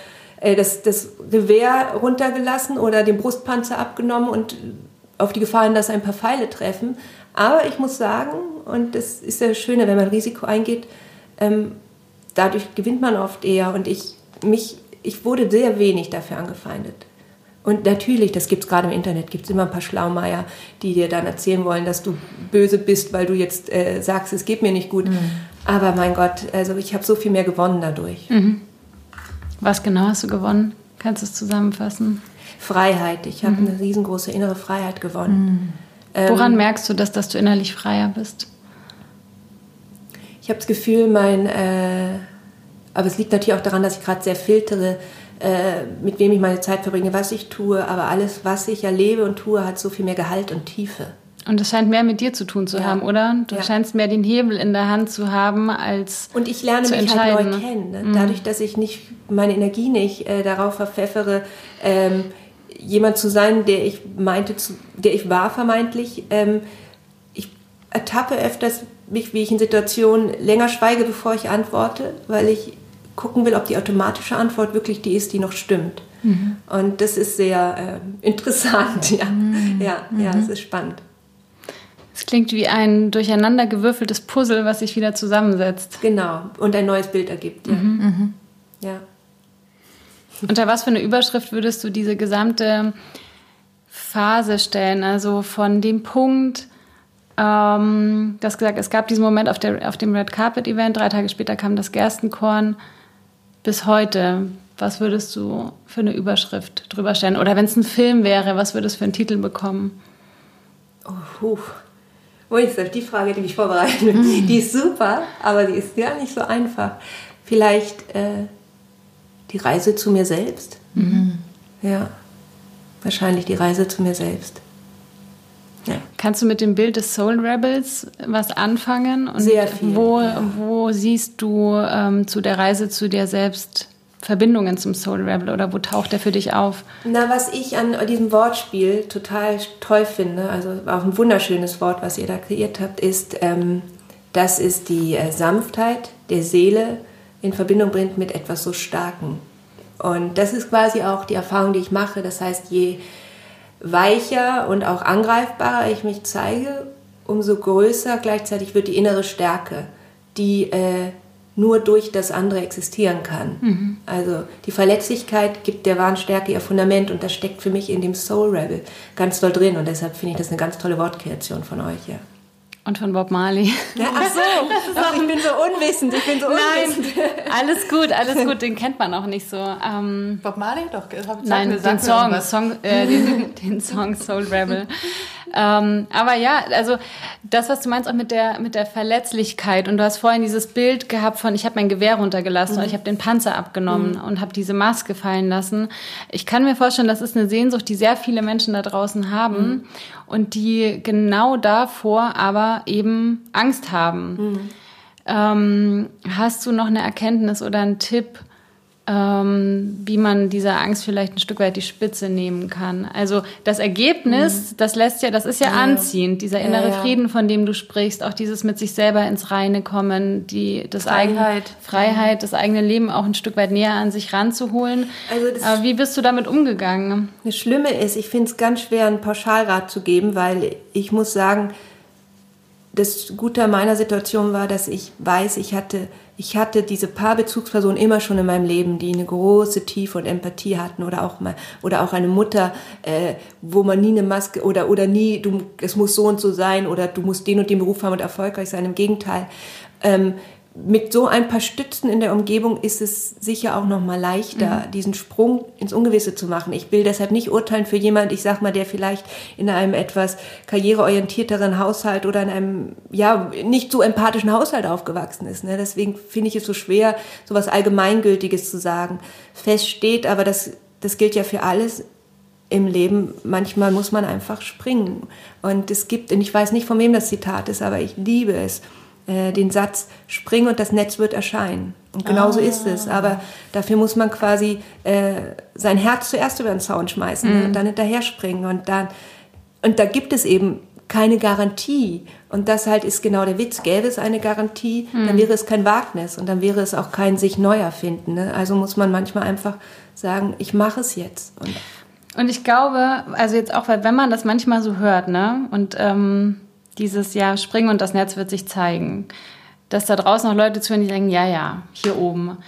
äh, das, das Gewehr runtergelassen oder den Brustpanzer abgenommen und auf die Gefahr hin, dass ein paar Pfeile treffen. Aber ich muss sagen, und das ist das Schöne, wenn man Risiko eingeht, ähm, dadurch gewinnt man oft eher und ich, mich, ich wurde sehr wenig dafür angefeindet. Und natürlich, das gibt es gerade im Internet, gibt es immer ein paar Schlaumeier, die dir dann erzählen wollen, dass du böse bist, weil du jetzt äh, sagst, es geht mir nicht gut. Mhm. Aber mein Gott, also ich habe so viel mehr gewonnen dadurch. Mhm. Was genau hast du gewonnen? Kannst du es zusammenfassen? Freiheit. Ich habe mhm. eine riesengroße innere Freiheit gewonnen. Mhm. Woran ähm, merkst du das, dass du innerlich freier bist? Ich habe das Gefühl, mein, äh, aber es liegt natürlich auch daran, dass ich gerade sehr filtere, äh, mit wem ich meine Zeit verbringe, was ich tue, aber alles, was ich erlebe und tue, hat so viel mehr Gehalt und Tiefe. Und es scheint mehr mit dir zu tun zu ja. haben, oder? Du ja. scheinst mehr den Hebel in der Hand zu haben, als Und ich lerne zu mich halt neu kennen. Ne? Mhm. Dadurch, dass ich nicht meine Energie nicht äh, darauf verpfeffere, ähm, jemand zu sein, der ich meinte, zu, der ich war vermeintlich. Ähm, ich ertappe öfters mich, wie ich in Situationen länger schweige, bevor ich antworte, weil ich gucken will, ob die automatische Antwort wirklich die ist, die noch stimmt. Mhm. Und das ist sehr äh, interessant. Ja, mhm. ja, ja, es ist spannend. Es klingt wie ein durcheinandergewürfeltes Puzzle, was sich wieder zusammensetzt. Genau, und ein neues Bild ergibt. Ja. Mhm. mhm. ja. Unter was für eine Überschrift würdest du diese gesamte Phase stellen? Also von dem Punkt, ähm, das gesagt, es gab diesen Moment auf, der, auf dem Red Carpet Event, drei Tage später kam das Gerstenkorn, bis heute. Was würdest du für eine Überschrift drüber stellen? Oder wenn es ein Film wäre, was würdest du für einen Titel bekommen? Oh, jetzt die Frage, die mich vorbereitet. Mhm. Die ist super, aber die ist gar nicht so einfach. Vielleicht äh, die Reise zu mir selbst. Mhm. Ja, wahrscheinlich die Reise zu mir selbst. Ja. Kannst du mit dem Bild des Soul Rebels was anfangen? Und Sehr viel. Wo, ja. wo siehst du ähm, zu der Reise zu dir selbst Verbindungen zum Soul Rebel oder wo taucht der für dich auf? Na, was ich an diesem Wortspiel total toll finde, also auch ein wunderschönes Wort, was ihr da kreiert habt, ist, ähm, dass es die äh, Sanftheit der Seele in Verbindung bringt mit etwas so Starken. Und das ist quasi auch die Erfahrung, die ich mache. Das heißt, je weicher und auch angreifbarer ich mich zeige, umso größer gleichzeitig wird die innere Stärke, die äh, nur durch das andere existieren kann. Mhm. Also die Verletzlichkeit gibt der wahren Stärke ihr Fundament und das steckt für mich in dem Soul Rebel ganz toll drin und deshalb finde ich das eine ganz tolle Wortkreation von euch. Ja. Und von Bob Marley. Ja, ach so, ach, ich bin so unwissend, ich bin so unwissend. Nein, alles gut, alles gut, den kennt man auch nicht so. Ähm, Bob Marley doch, nein, den Song, Song äh, den, den, Song Soul Rebel. Ähm, aber ja, also das, was du meinst auch mit der, mit der Verletzlichkeit und du hast vorhin dieses Bild gehabt von, ich habe mein Gewehr runtergelassen mhm. und ich habe den Panzer abgenommen mhm. und habe diese Maske fallen lassen. Ich kann mir vorstellen, das ist eine Sehnsucht, die sehr viele Menschen da draußen haben. Mhm und die genau davor aber eben Angst haben. Mhm. Ähm, hast du noch eine Erkenntnis oder einen Tipp, ähm, wie man dieser Angst vielleicht ein Stück weit die Spitze nehmen kann. Also das Ergebnis, mhm. das lässt ja, das ist ja, ja. anziehend, dieser innere ja, ja. Frieden, von dem du sprichst, auch dieses mit sich selber ins Reine kommen, die das Freiheit, eigene, Freiheit, das eigene Leben auch ein Stück weit näher an sich ranzuholen. Also Aber wie bist du damit umgegangen? Das Schlimme ist, ich finde es ganz schwer, einen Pauschalrat zu geben, weil ich muss sagen, das Gute an meiner Situation war, dass ich weiß, ich hatte ich hatte diese paar Bezugspersonen immer schon in meinem Leben, die eine große Tiefe und Empathie hatten oder auch mal oder auch eine Mutter, äh, wo man nie eine Maske oder oder nie, du, es muss so und so sein oder du musst den und den Beruf haben und erfolgreich sein. Im Gegenteil, ähm, mit so ein paar Stützen in der Umgebung ist es sicher auch noch mal leichter, mhm. diesen Sprung ins Ungewisse zu machen. Ich will deshalb nicht urteilen für jemand, ich sag mal, der vielleicht in einem etwas karriereorientierteren Haushalt oder in einem ja nicht so empathischen Haushalt aufgewachsen ist. Ne? Deswegen finde ich es so schwer, so was Allgemeingültiges zu sagen. Fest steht, aber das das gilt ja für alles im Leben. Manchmal muss man einfach springen. Und es gibt, und ich weiß nicht, von wem das Zitat ist, aber ich liebe es äh, den Satz, spring und das Netz wird erscheinen. Und genau so ah. ist es. Aber dafür muss man quasi äh, sein Herz zuerst über den Zaun schmeißen mhm. und dann hinterher springen. Und, dann, und da gibt es eben keine Garantie. Und das halt ist genau der Witz. Gäbe es eine Garantie, mhm. dann wäre es kein Wagnis und dann wäre es auch kein sich neu erfinden. Ne? Also muss man manchmal einfach sagen, ich mache es jetzt. Und, und ich glaube, also jetzt auch, weil wenn man das manchmal so hört, ne, und ähm, dieses Jahr springen und das Netz wird sich zeigen. Dass da draußen noch Leute zuhören, die denken, ja, ja, hier oben.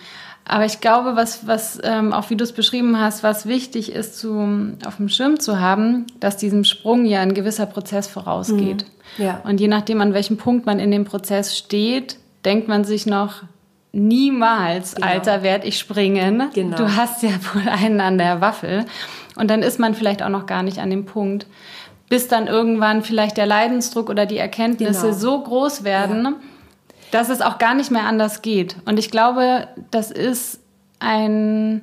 Aber ich glaube, was, was ähm, auch wie du es beschrieben hast, was wichtig ist, zu, auf dem Schirm zu haben, dass diesem Sprung ja ein gewisser Prozess vorausgeht. Mhm. Ja. Und je nachdem, an welchem Punkt man in dem Prozess steht, denkt man sich noch, niemals, Genau. Alter, werde ich springen. Genau. Du hast ja wohl einen an der Waffel. Und dann ist man vielleicht auch noch gar nicht an dem Punkt, bis dann irgendwann vielleicht der Leidensdruck oder die Erkenntnisse Genau. so groß werden, dass es auch gar nicht mehr anders geht. Und ich glaube, das ist ein,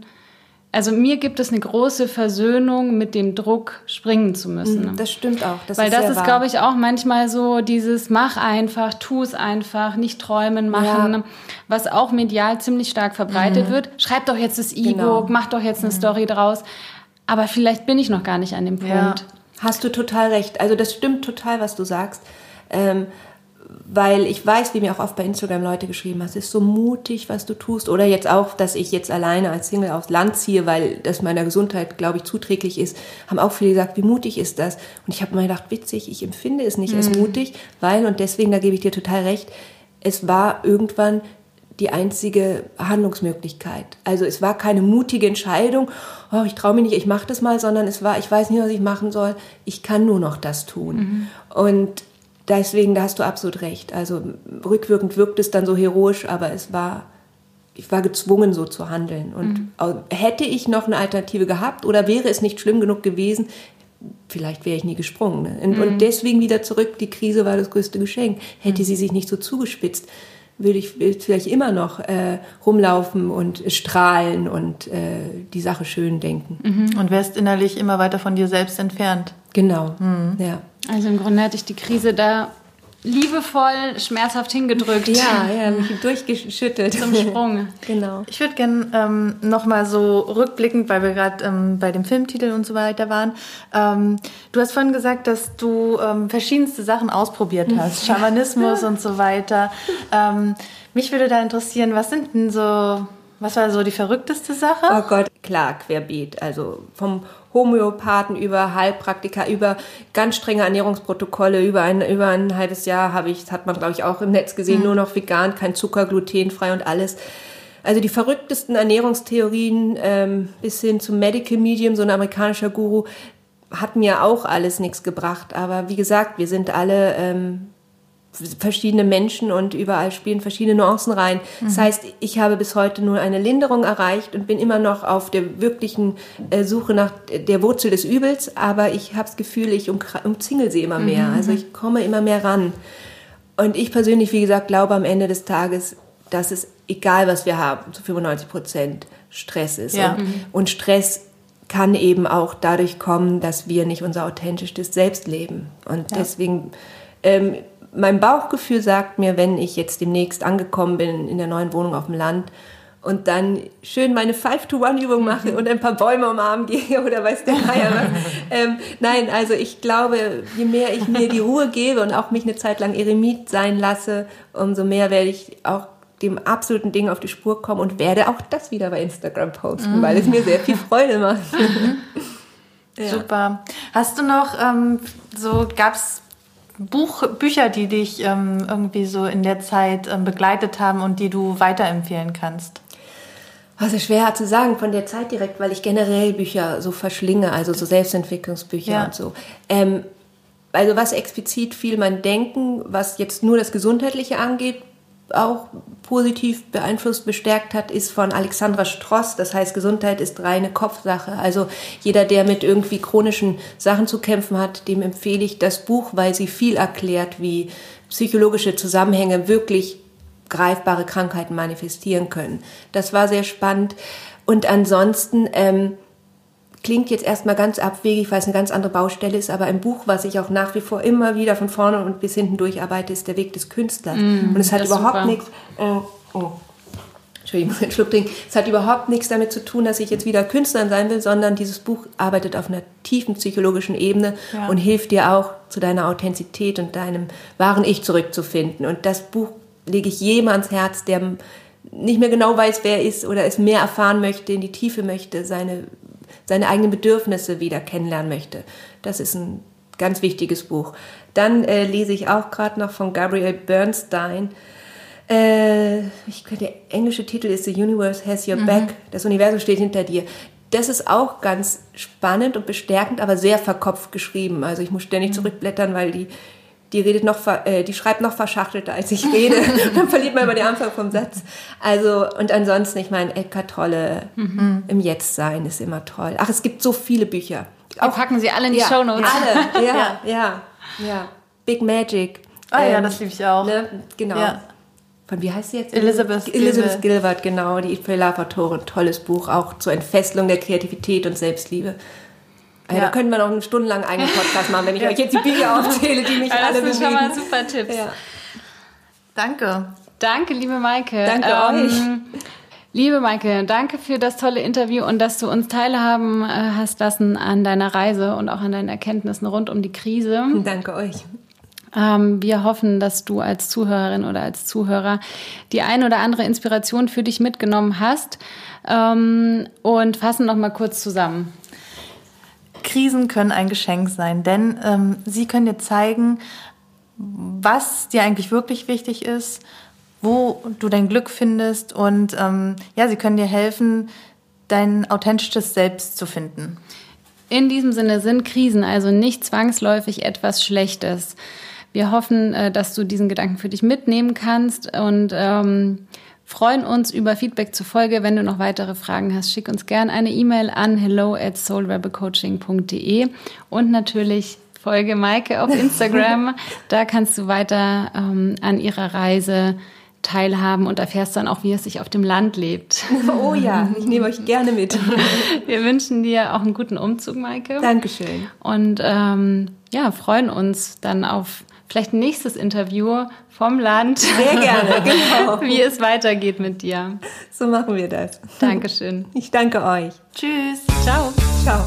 also mir gibt es eine große Versöhnung mit dem Druck, springen zu müssen. Das stimmt auch. Das Weil ist das ist, wahr. glaube ich, auch manchmal so dieses Mach einfach, tu es einfach, nicht träumen, machen, Ja. was auch medial ziemlich stark verbreitet wird. Schreib doch jetzt das E-Book, Genau. mach doch jetzt eine Story draus. Aber vielleicht bin ich noch gar nicht an dem Punkt. Ja. Hast du total recht. Also das stimmt total, was du sagst. Ähm, weil ich weiß, wie mir auch oft bei Instagram Leute geschrieben haben, es ist so mutig, was du tust. Oder jetzt auch, dass ich jetzt alleine als Single aufs Land ziehe, weil das meiner Gesundheit, glaube ich, zuträglich ist, haben auch viele gesagt, wie mutig ist das? Und ich habe mir gedacht, witzig, ich empfinde es nicht als mutig, weil, und deswegen, da gebe ich dir total recht, es war irgendwann die einzige Handlungsmöglichkeit. Also es war keine mutige Entscheidung, oh, ich traue mich nicht, ich mache das mal, sondern es war, ich weiß nicht, was ich machen soll, ich kann nur noch das tun. Und deswegen, da hast du absolut recht. Also rückwirkend wirkt es dann so heroisch, aber es war, ich war gezwungen, so zu handeln. Und au- hätte ich noch eine Alternative gehabt oder wäre es nicht schlimm genug gewesen, vielleicht wäre ich nie gesprungen. Ne? Und, und deswegen wieder zurück, die Krise war das größte Geschenk. Hätte sie sich nicht so zugespitzt, würde ich vielleicht immer noch äh, rumlaufen und strahlen und äh, die Sache schön denken. Und wärst innerlich immer weiter von dir selbst entfernt. Genau, ja. Also im Grunde hätte ich die Krise da liebevoll, schmerzhaft hingedrückt. Ja, ja, mich durchgeschüttelt. Zum Sprung. genau. Ich würde gerne ähm, nochmal so rückblickend, weil wir gerade ähm, bei dem Filmtitel und so weiter waren. Ähm, du hast vorhin gesagt, dass du ähm, verschiedenste Sachen ausprobiert hast, Schamanismus und so weiter. Ähm, mich würde da interessieren, was sind denn so, was war so die verrückteste Sache? Oh Gott, klar, querbeet. Also vom Homöopathen über Heilpraktiker, über ganz strenge Ernährungsprotokolle, über ein, über ein halbes Jahr habe ich, das hat man glaube ich auch im Netz gesehen, nur noch vegan, kein Zucker, glutenfrei und alles. Also die verrücktesten Ernährungstheorien ähm, bis hin zum Medical Medium, so ein amerikanischer Guru, hat mir auch alles nichts gebracht. Aber wie gesagt, wir sind alle ähm, verschiedene Menschen und überall spielen verschiedene Nuancen rein. Das heißt, ich habe bis heute nur eine Linderung erreicht und bin immer noch auf der wirklichen äh, Suche nach der Wurzel des Übels, aber ich habe das Gefühl, ich umkra- umzingel sie immer mehr. Also ich komme immer mehr ran. Und ich persönlich, wie gesagt, glaube am Ende des Tages, dass es egal, was wir haben, zu 95 Prozent Stress ist. Ja. Und, und Stress kann eben auch dadurch kommen, dass wir nicht unser authentischstes Selbst leben. Und deswegen, ähm, mein Bauchgefühl sagt mir, wenn ich jetzt demnächst angekommen bin in der neuen Wohnung auf dem Land und dann schön meine Five-to-One-Übung mache und ein paar Bäume umarmen gehe oder weiß der Geier was. ähm, nein, also ich glaube, je mehr ich mir die Ruhe gebe und auch mich eine Zeit lang Eremit sein lasse, umso mehr werde ich auch dem absoluten Ding auf die Spur kommen und werde auch das wieder bei Instagram posten, weil es mir sehr viel Freude macht. Super. Hast du noch ähm, so, gab's Buch, Bücher, die dich ähm, irgendwie so in der Zeit ähm, begleitet haben und die du weiterempfehlen kannst? Also schwer zu sagen von der Zeit direkt, weil ich generell Bücher so verschlinge, also so Selbstentwicklungsbücher Ja. und so. Ähm, also was explizit viel mein Denken, was jetzt nur das Gesundheitliche angeht, auch positiv beeinflusst, bestärkt hat, ist von Alexandra Stross. Das heißt, Gesundheit ist reine Kopfsache. Also jeder, der mit irgendwie chronischen Sachen zu kämpfen hat, dem empfehle ich das Buch, weil sie viel erklärt, wie psychologische Zusammenhänge wirklich greifbare Krankheiten manifestieren können. Das war sehr spannend. Und ansonsten ähm, klingt jetzt erstmal ganz abwegig, weil es eine ganz andere Baustelle ist, aber ein Buch, was ich auch nach wie vor immer wieder von vorne und bis hinten durcharbeite, ist Der Weg des Künstlers. und es hat überhaupt nichts. Äh, oh. Entschuldigung, ich muss einen Schluck trinken. Es hat überhaupt nichts damit zu tun, dass ich jetzt wieder Künstlerin sein will, sondern dieses Buch arbeitet auf einer tiefen psychologischen Ebene Ja. und hilft dir auch, zu deiner Authentizität und deinem wahren Ich zurückzufinden. Und das Buch lege ich jedem ans Herz, der nicht mehr genau weiß, wer er ist oder es mehr erfahren möchte, in die Tiefe möchte, seine, seine eigenen Bedürfnisse wieder kennenlernen möchte. Das ist ein ganz wichtiges Buch. Dann äh, lese ich auch gerade noch von Gabriel Bernstein. Äh, ich, der englische Titel ist The Universe Has Your Back. Das Universum steht hinter dir. Das ist auch ganz spannend und bestärkend, aber sehr verkopft geschrieben. Also ich muss ständig zurückblättern, weil die die redet noch, äh, die schreibt noch verschachtelter als ich rede. dann verliert man immer den Anfang vom Satz. Also, und ansonsten, ich meine, Edgar Tolle mhm. im Jetzt-Sein ist immer toll. Ach, es gibt so viele Bücher. Wir auch packen sie alle in die ja, Show Notes. Alle, ja, ja, ja. Big Magic. Ah ähm, ja, das liebe ich auch. Ne? Genau. Ja. Von wie heißt sie jetzt? Elizabeth Elizabeth Gilbert, genau, die Verlag-Autorin. Tolles Buch, auch zur Entfesselung der Kreativität und Selbstliebe. Ja. Da könnten wir noch einen stundenlangen eigenen Podcast machen, wenn ich euch jetzt die Bücher aufzähle, die mich ja, alle Das sind schon mal super Tipps. Ja. Danke. Danke, liebe Maike. Danke ähm, euch. Liebe Maike, danke für das tolle Interview und dass du uns teilhaben äh, hast lassen an deiner Reise und auch an deinen Erkenntnissen rund um die Krise. Danke euch. Ähm, wir hoffen, dass du als Zuhörerin oder als Zuhörer die ein oder andere Inspiration für dich mitgenommen hast ähm, und fassen noch mal kurz zusammen. Krisen können ein Geschenk sein, denn ähm, sie können dir zeigen, was dir eigentlich wirklich wichtig ist, wo du dein Glück findest und ähm, ja, sie können dir helfen, dein authentisches Selbst zu finden. In diesem Sinne sind Krisen also nicht zwangsläufig etwas Schlechtes. Wir hoffen, äh, dass du diesen Gedanken für dich mitnehmen kannst und ähm, freuen uns über Feedback zur Folge. Wenn du noch weitere Fragen hast, schick uns gerne eine E-Mail an hello at soulrebelcoaching.de und natürlich folge Maike auf Instagram. da kannst du weiter ähm, an ihrer Reise teilhaben und erfährst dann auch, wie es sich auf dem Land lebt. Oh ja, ich nehme euch gerne mit. Wir wünschen dir auch einen guten Umzug, Maike. Dankeschön. Und ähm, ja, freuen uns dann auf vielleicht ein nächstes Interview vom Land. Sehr gerne, genau. Wie es weitergeht mit dir. So machen wir das. Dankeschön. Ich danke euch. Tschüss. Ciao. Ciao.